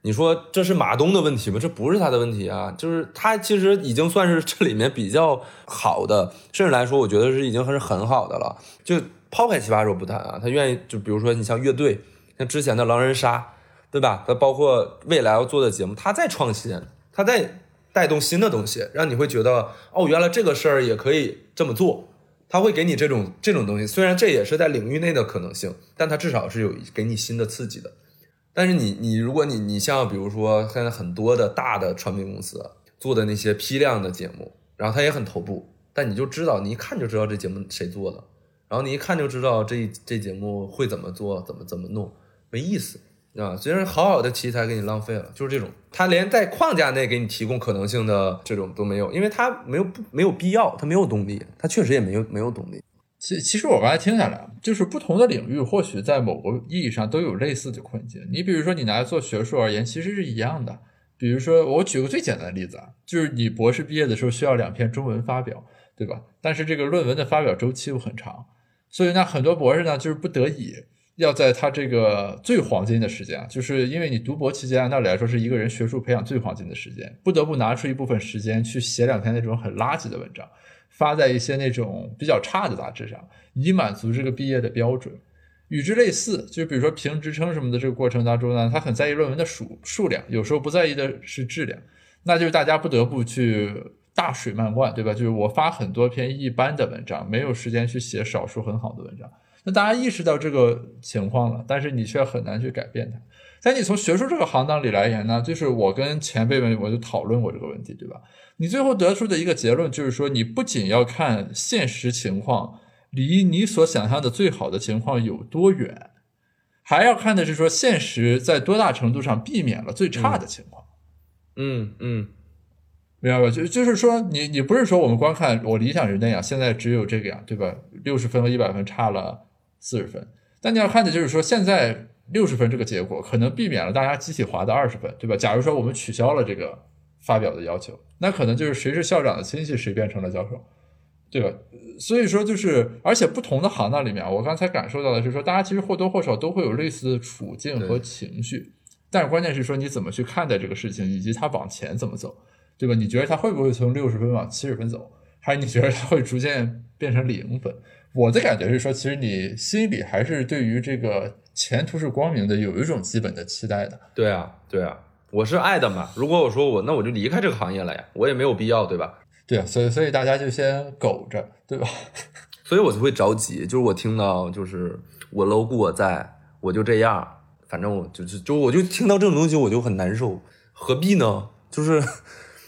你说这是马东的问题吗？这不是他的问题啊，就是他其实已经算是这里面比较好的，甚至来说，我觉得是已经是很好的了。就抛开奇葩说不谈啊，他愿意就比如说你像乐队，像之前的狼人杀，对吧？他包括未来要做的节目，他在创新，他在带动新的东西，让你会觉得哦，原来这个事儿也可以这么做。他会给你这种这种东西，虽然这也是在领域内的可能性，但他至少是有给你新的刺激的。但是你你如果你你像比如说现在很多的大的传媒公司做的那些批量的节目，然后它也很头部，但你就知道你一看就知道这节目谁做的，然后你一看就知道这这节目会怎么做，怎么怎么弄，没意思啊！虽然好好的题材给你浪费了，就是这种，他连在框架内给你提供可能性的这种都没有，因为他没有不没有必要，他没有动力，他确实也没有没有动力。其其实我刚才听下来，就是不同的领域或许在某个意义上都有类似的困境。你比如说，你拿来做学术而言，其实是一样的。比如说，我举个最简单的例子啊，就是你博士毕业的时候需要两篇中文发表，对吧？但是这个论文的发表周期又很长，所以那，很多博士呢就是不得已要在他这个最黄金的时间啊，就是因为你读博期间按道理来说是一个人学术培养最黄金的时间，不得不拿出一部分时间去写两篇那种很垃圾的文章。发在一些那种比较差的杂志上，以满足这个毕业的标准。与之类似，就比如说评职称什么的这个过程当中呢，他很在意论文的数数量，有时候不在意的是质量。那就是大家不得不去大水漫灌，对吧？就是我发很多篇一般的文章，没有时间去写少数很好的文章。那大家意识到这个情况了，但是你却很难去改变它。但你从学术这个行当里来言呢，就是我跟前辈们我就讨论过这个问题，对吧？你最后得出的一个结论就是说，你不仅要看现实情况离你所想象的最好的情况有多远，还要看的是说现实在多大程度上避免了最差的情况。嗯嗯，明白吧？就就是说，你你不是说我们光看我理想是那样，现在只有这个样，对吧？六十分和一百分差了四十分，但你要看的就是说，现在六十分这个结果可能避免了大家集体划的二十分，对吧？假如说我们取消了这个。发表的要求，那可能就是谁是校长的亲戚，谁变成了教授，对吧？所以说就是，而且不同的行当里面，我刚才感受到的是说，大家其实或多或少都会有类似的处境和情绪，但是关键是说你怎么去看待这个事情，以及它往前怎么走，对吧？你觉得它会不会从六十分往七十分走，还是你觉得它会逐渐变成零分？我的感觉是说，其实你心里还是对于这个前途是光明的，有一种基本的期待的。对啊，对啊。我是爱的嘛，如果我说我那我就离开这个行业了呀，我也没有必要，对吧？对啊，所以所以大家就先苟着，对吧？所以我就会着急，就是我听到就是我 logo 我在，我就这样，反正我就是就我就听到这种东西我就很难受，何必呢？就是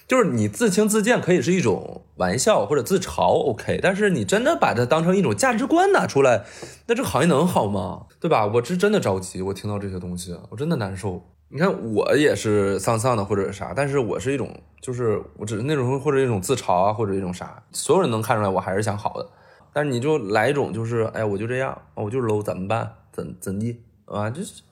就是你自轻自贱可以是一种玩笑或者自嘲，OK，但是你真的把它当成一种价值观拿出来，那这个行业能好吗？对吧？我是真的着急，我听到这些东西，我真的难受。你看我也是丧丧的或者啥，但是我是一种，就是我只是那种或者一种自嘲啊，或者一种啥，所有人能看出来我还是想好的。但是你就来一种就是，哎，我就这样，我就 low，怎么办？怎怎地啊？就是，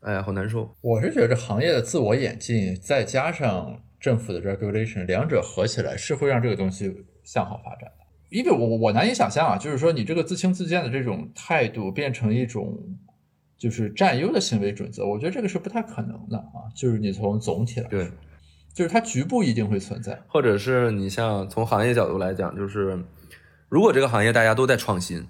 哎呀，好难受。我是觉得行业的自我演进，再加上政府的 regulation，两者合起来是会让这个东西向好发展的。因为我我难以想象啊，就是说你这个自轻自贱的这种态度变成一种。就是占优的行为准则，我觉得这个是不太可能的啊。就是你从总体来说，就是它局部一定会存在，或者是你像从行业角度来讲，就是如果这个行业大家都在创新，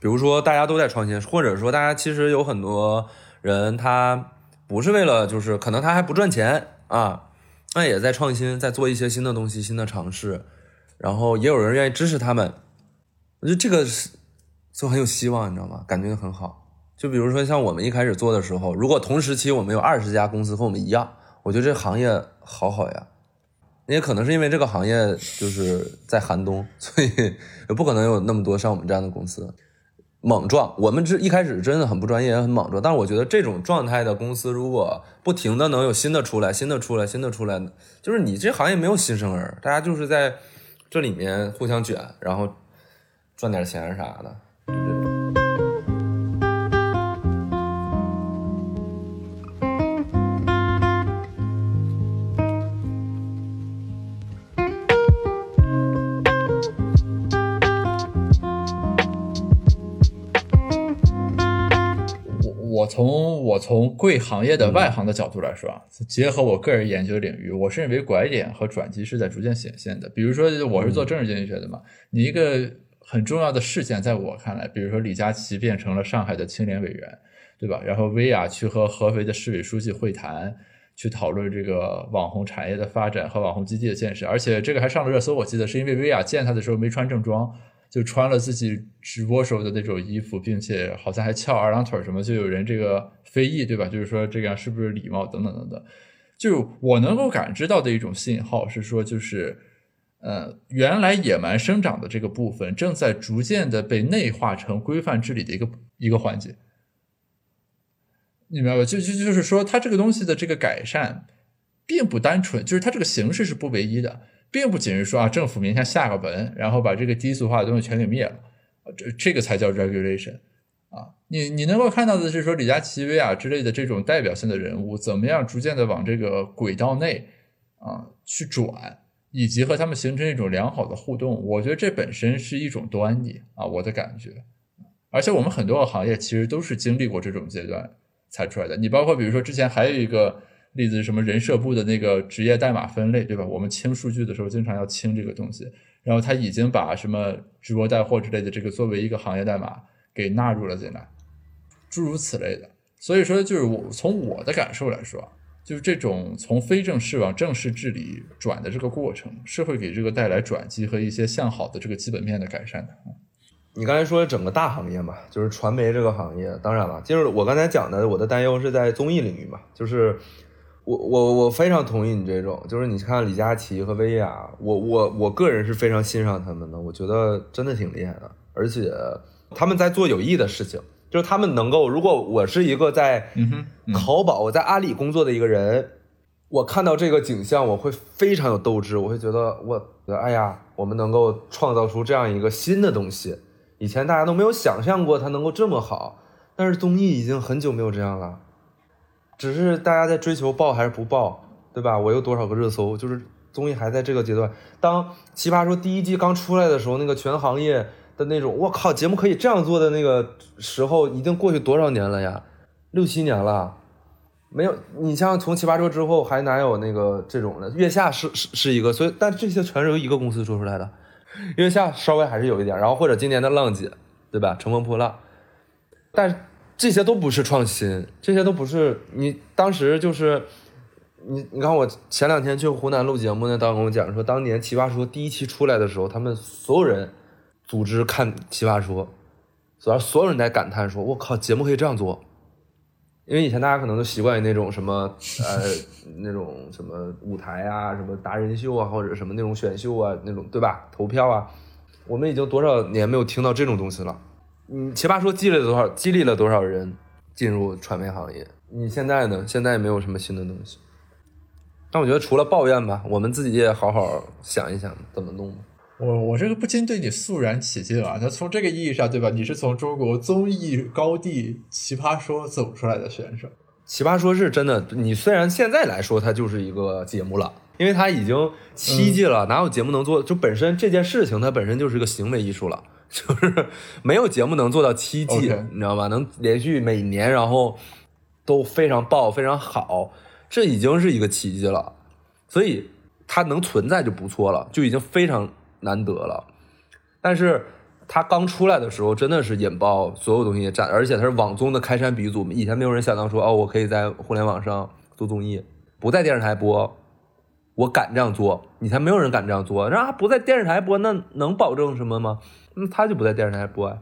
比如说大家都在创新，或者说大家其实有很多人他不是为了，就是可能他还不赚钱啊，那也在创新，在做一些新的东西、新的尝试，然后也有人愿意支持他们，我觉得这个是就很有希望，你知道吗？感觉很好。就比如说像我们一开始做的时候，如果同时期我们有二十家公司和我们一样，我觉得这行业好好呀。也可能是因为这个行业就是在寒冬，所以 也不可能有那么多像我们这样的公司莽撞。我们这一开始真的很不专业，很莽撞。但是我觉得这种状态的公司，如果不停的能有新的出来，新的出来，新的出来，就是你这行业没有新生儿，大家就是在这里面互相卷，然后赚点钱啥的。我从贵行业的外行的角度来说啊，结合我个人研究领域，我是认为拐点和转机是在逐渐显现的。比如说，我是做政治经济学的嘛，你一个很重要的事件，在我看来，比如说李佳琦变成了上海的青年委员，对吧？然后薇娅去和合肥的市委书记会谈，去讨论这个网红产业的发展和网红基地的建设，而且这个还上了热搜。我记得是因为薇娅见他的时候没穿正装。就穿了自己直播时候的那种衣服，并且好像还翘二郎腿什么，就有人这个非议，对吧？就是说这样是不是礼貌等等等等。就我能够感知到的一种信号是说，就是呃，原来野蛮生长的这个部分正在逐渐的被内化成规范治理的一个一个环节。你明白吧？就就就是说，它这个东西的这个改善，并不单纯，就是它这个形式是不唯一的。并不仅是说啊，政府明天下个文，然后把这个低俗化的东西全给灭了，这这个才叫 regulation 啊！你你能够看到的是说，李佳琦、薇娅之类的这种代表性的人物，怎么样逐渐的往这个轨道内啊去转，以及和他们形成一种良好的互动，我觉得这本身是一种端倪啊，我的感觉。而且我们很多个行业其实都是经历过这种阶段才出来的。你包括比如说之前还有一个。例子是什么？人社部的那个职业代码分类，对吧？我们清数据的时候，经常要清这个东西。然后他已经把什么直播带货之类的这个作为一个行业代码给纳入了进来，诸如此类的。所以说，就是我从我的感受来说，就是这种从非正式往正式治理转的这个过程，是会给这个带来转机和一些向好的这个基本面的改善的。你刚才说整个大行业嘛，就是传媒这个行业，当然了，就是我刚才讲的，我的担忧是在综艺领域嘛，就是。我我我非常同意你这种，就是你看李佳琦和薇娅，我我我个人是非常欣赏他们的，我觉得真的挺厉害的，而且他们在做有益的事情，就是他们能够，如果我是一个在淘宝、我在阿里工作的一个人，我看到这个景象，我会非常有斗志，我会觉得我，哎呀，我们能够创造出这样一个新的东西，以前大家都没有想象过它能够这么好，但是综艺已经很久没有这样了。只是大家在追求爆还是不爆，对吧？我有多少个热搜？就是综艺还在这个阶段。当《奇葩说》第一季刚出来的时候，那个全行业的那种“我靠，节目可以这样做的”那个时候，已经过去多少年了呀？六七年了，没有。你像从《奇葩说》之后，还哪有那个这种的？月下是是是一个，所以但这些全是由一个公司做出来的。月下稍微还是有一点，然后或者今年的浪姐，对吧？乘风破浪，但。这些都不是创新，这些都不是你当时就是你，你看我前两天去湖南录节目，那导演跟我讲说，当年《奇葩说》第一期出来的时候，他们所有人组织看《奇葩说》，主要所有人在感叹说：“我靠，节目可以这样做。”因为以前大家可能都习惯于那种什么呃那种什么舞台啊，什么达人秀啊，或者什么那种选秀啊，那种对吧？投票啊，我们已经多少年没有听到这种东西了。嗯，奇葩说激励了多少？激励了多少人进入传媒行业？你现在呢？现在也没有什么新的东西。但我觉得除了抱怨吧，我们自己也好好想一想怎么弄。我我这个不禁对你肃然起敬啊！那从这个意义上，对吧？你是从中国综艺高地奇葩说走出来的选手。奇葩说是真的，你虽然现在来说它就是一个节目了，因为它已经七季了，哪有节目能做？就本身这件事情，它本身就是个行为艺术了。就是没有节目能做到七季，你知道吗？能连续每年，然后都非常爆、非常好，这已经是一个奇迹了。所以它能存在就不错了，就已经非常难得了。但是它刚出来的时候，真的是引爆所有东西，站，而且它是网综的开山鼻祖。以前没有人想到说，哦，我可以在互联网上做综艺，不在电视台播，我敢这样做。以前没有人敢这样做，然后不在电视台播，那能保证什么吗？那他就不在电视台播啊，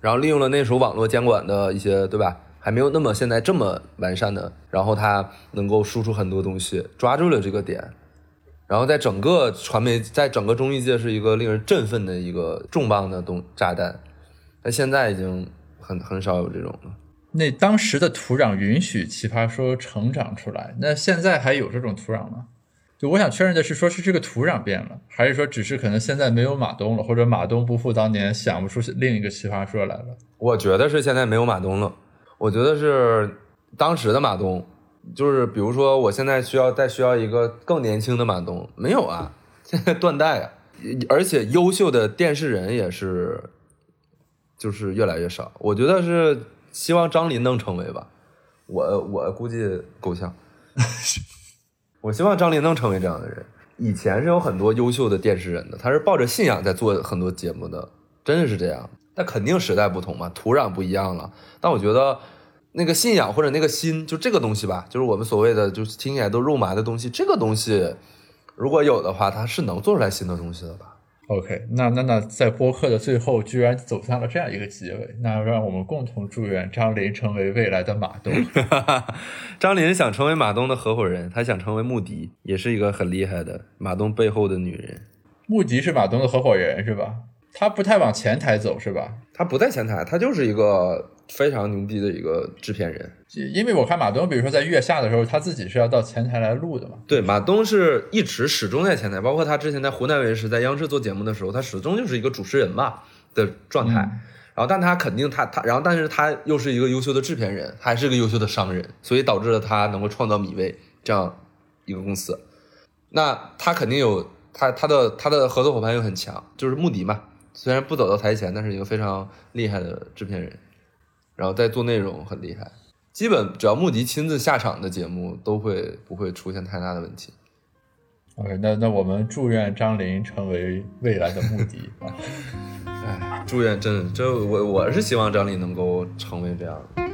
然后利用了那时候网络监管的一些，对吧？还没有那么现在这么完善的，然后他能够输出很多东西，抓住了这个点，然后在整个传媒，在整个综艺界是一个令人振奋的一个重磅的东炸弹。那现在已经很很少有这种了。那当时的土壤允许奇葩说成长出来，那现在还有这种土壤吗？就我想确认的是，说是这个土壤变了，还是说只是可能现在没有马东了，或者马东不复当年，想不出另一个奇葩说来了？我觉得是现在没有马东了，我觉得是当时的马东，就是比如说我现在需要再需要一个更年轻的马东，没有啊，现在断代啊，而且优秀的电视人也是，就是越来越少。我觉得是希望张琳能成为吧，我我估计够呛。我希望张琳能成为这样的人。以前是有很多优秀的电视人的，他是抱着信仰在做很多节目的，真的是这样。但肯定时代不同嘛，土壤不一样了。但我觉得那个信仰或者那个心，就这个东西吧，就是我们所谓的就是听起来都肉麻的东西，这个东西如果有的话，他是能做出来新的东西的吧。OK，那那那在播客的最后，居然走向了这样一个结尾，那让我们共同祝愿张琳成为未来的马东。张琳想成为马东的合伙人，她想成为穆迪，也是一个很厉害的马东背后的女人。穆迪是马东的合伙人是吧？他不太往前台走是吧？他不在前台，他就是一个非常牛逼的一个制片人。因为我看马东，比如说在月下的时候，他自己是要到前台来录的嘛。对，马东是一直始终在前台，包括他之前在湖南卫视、在央视做节目的时候，他始终就是一个主持人嘛的状态。嗯然后，但他肯定他他，然后但是他又是一个优秀的制片人，还是个优秀的商人，所以导致了他能够创造米味这样一个公司。那他肯定有他他的他的合作伙伴又很强，就是穆迪嘛，虽然不走到台前，但是一个非常厉害的制片人，然后在做内容很厉害。基本只要穆迪亲自下场的节目，都会不会出现太大的问题。OK，那那我们祝愿张琳成为未来的穆迪啊。哎，祝愿真这我我是希望张琳能够成为这样的。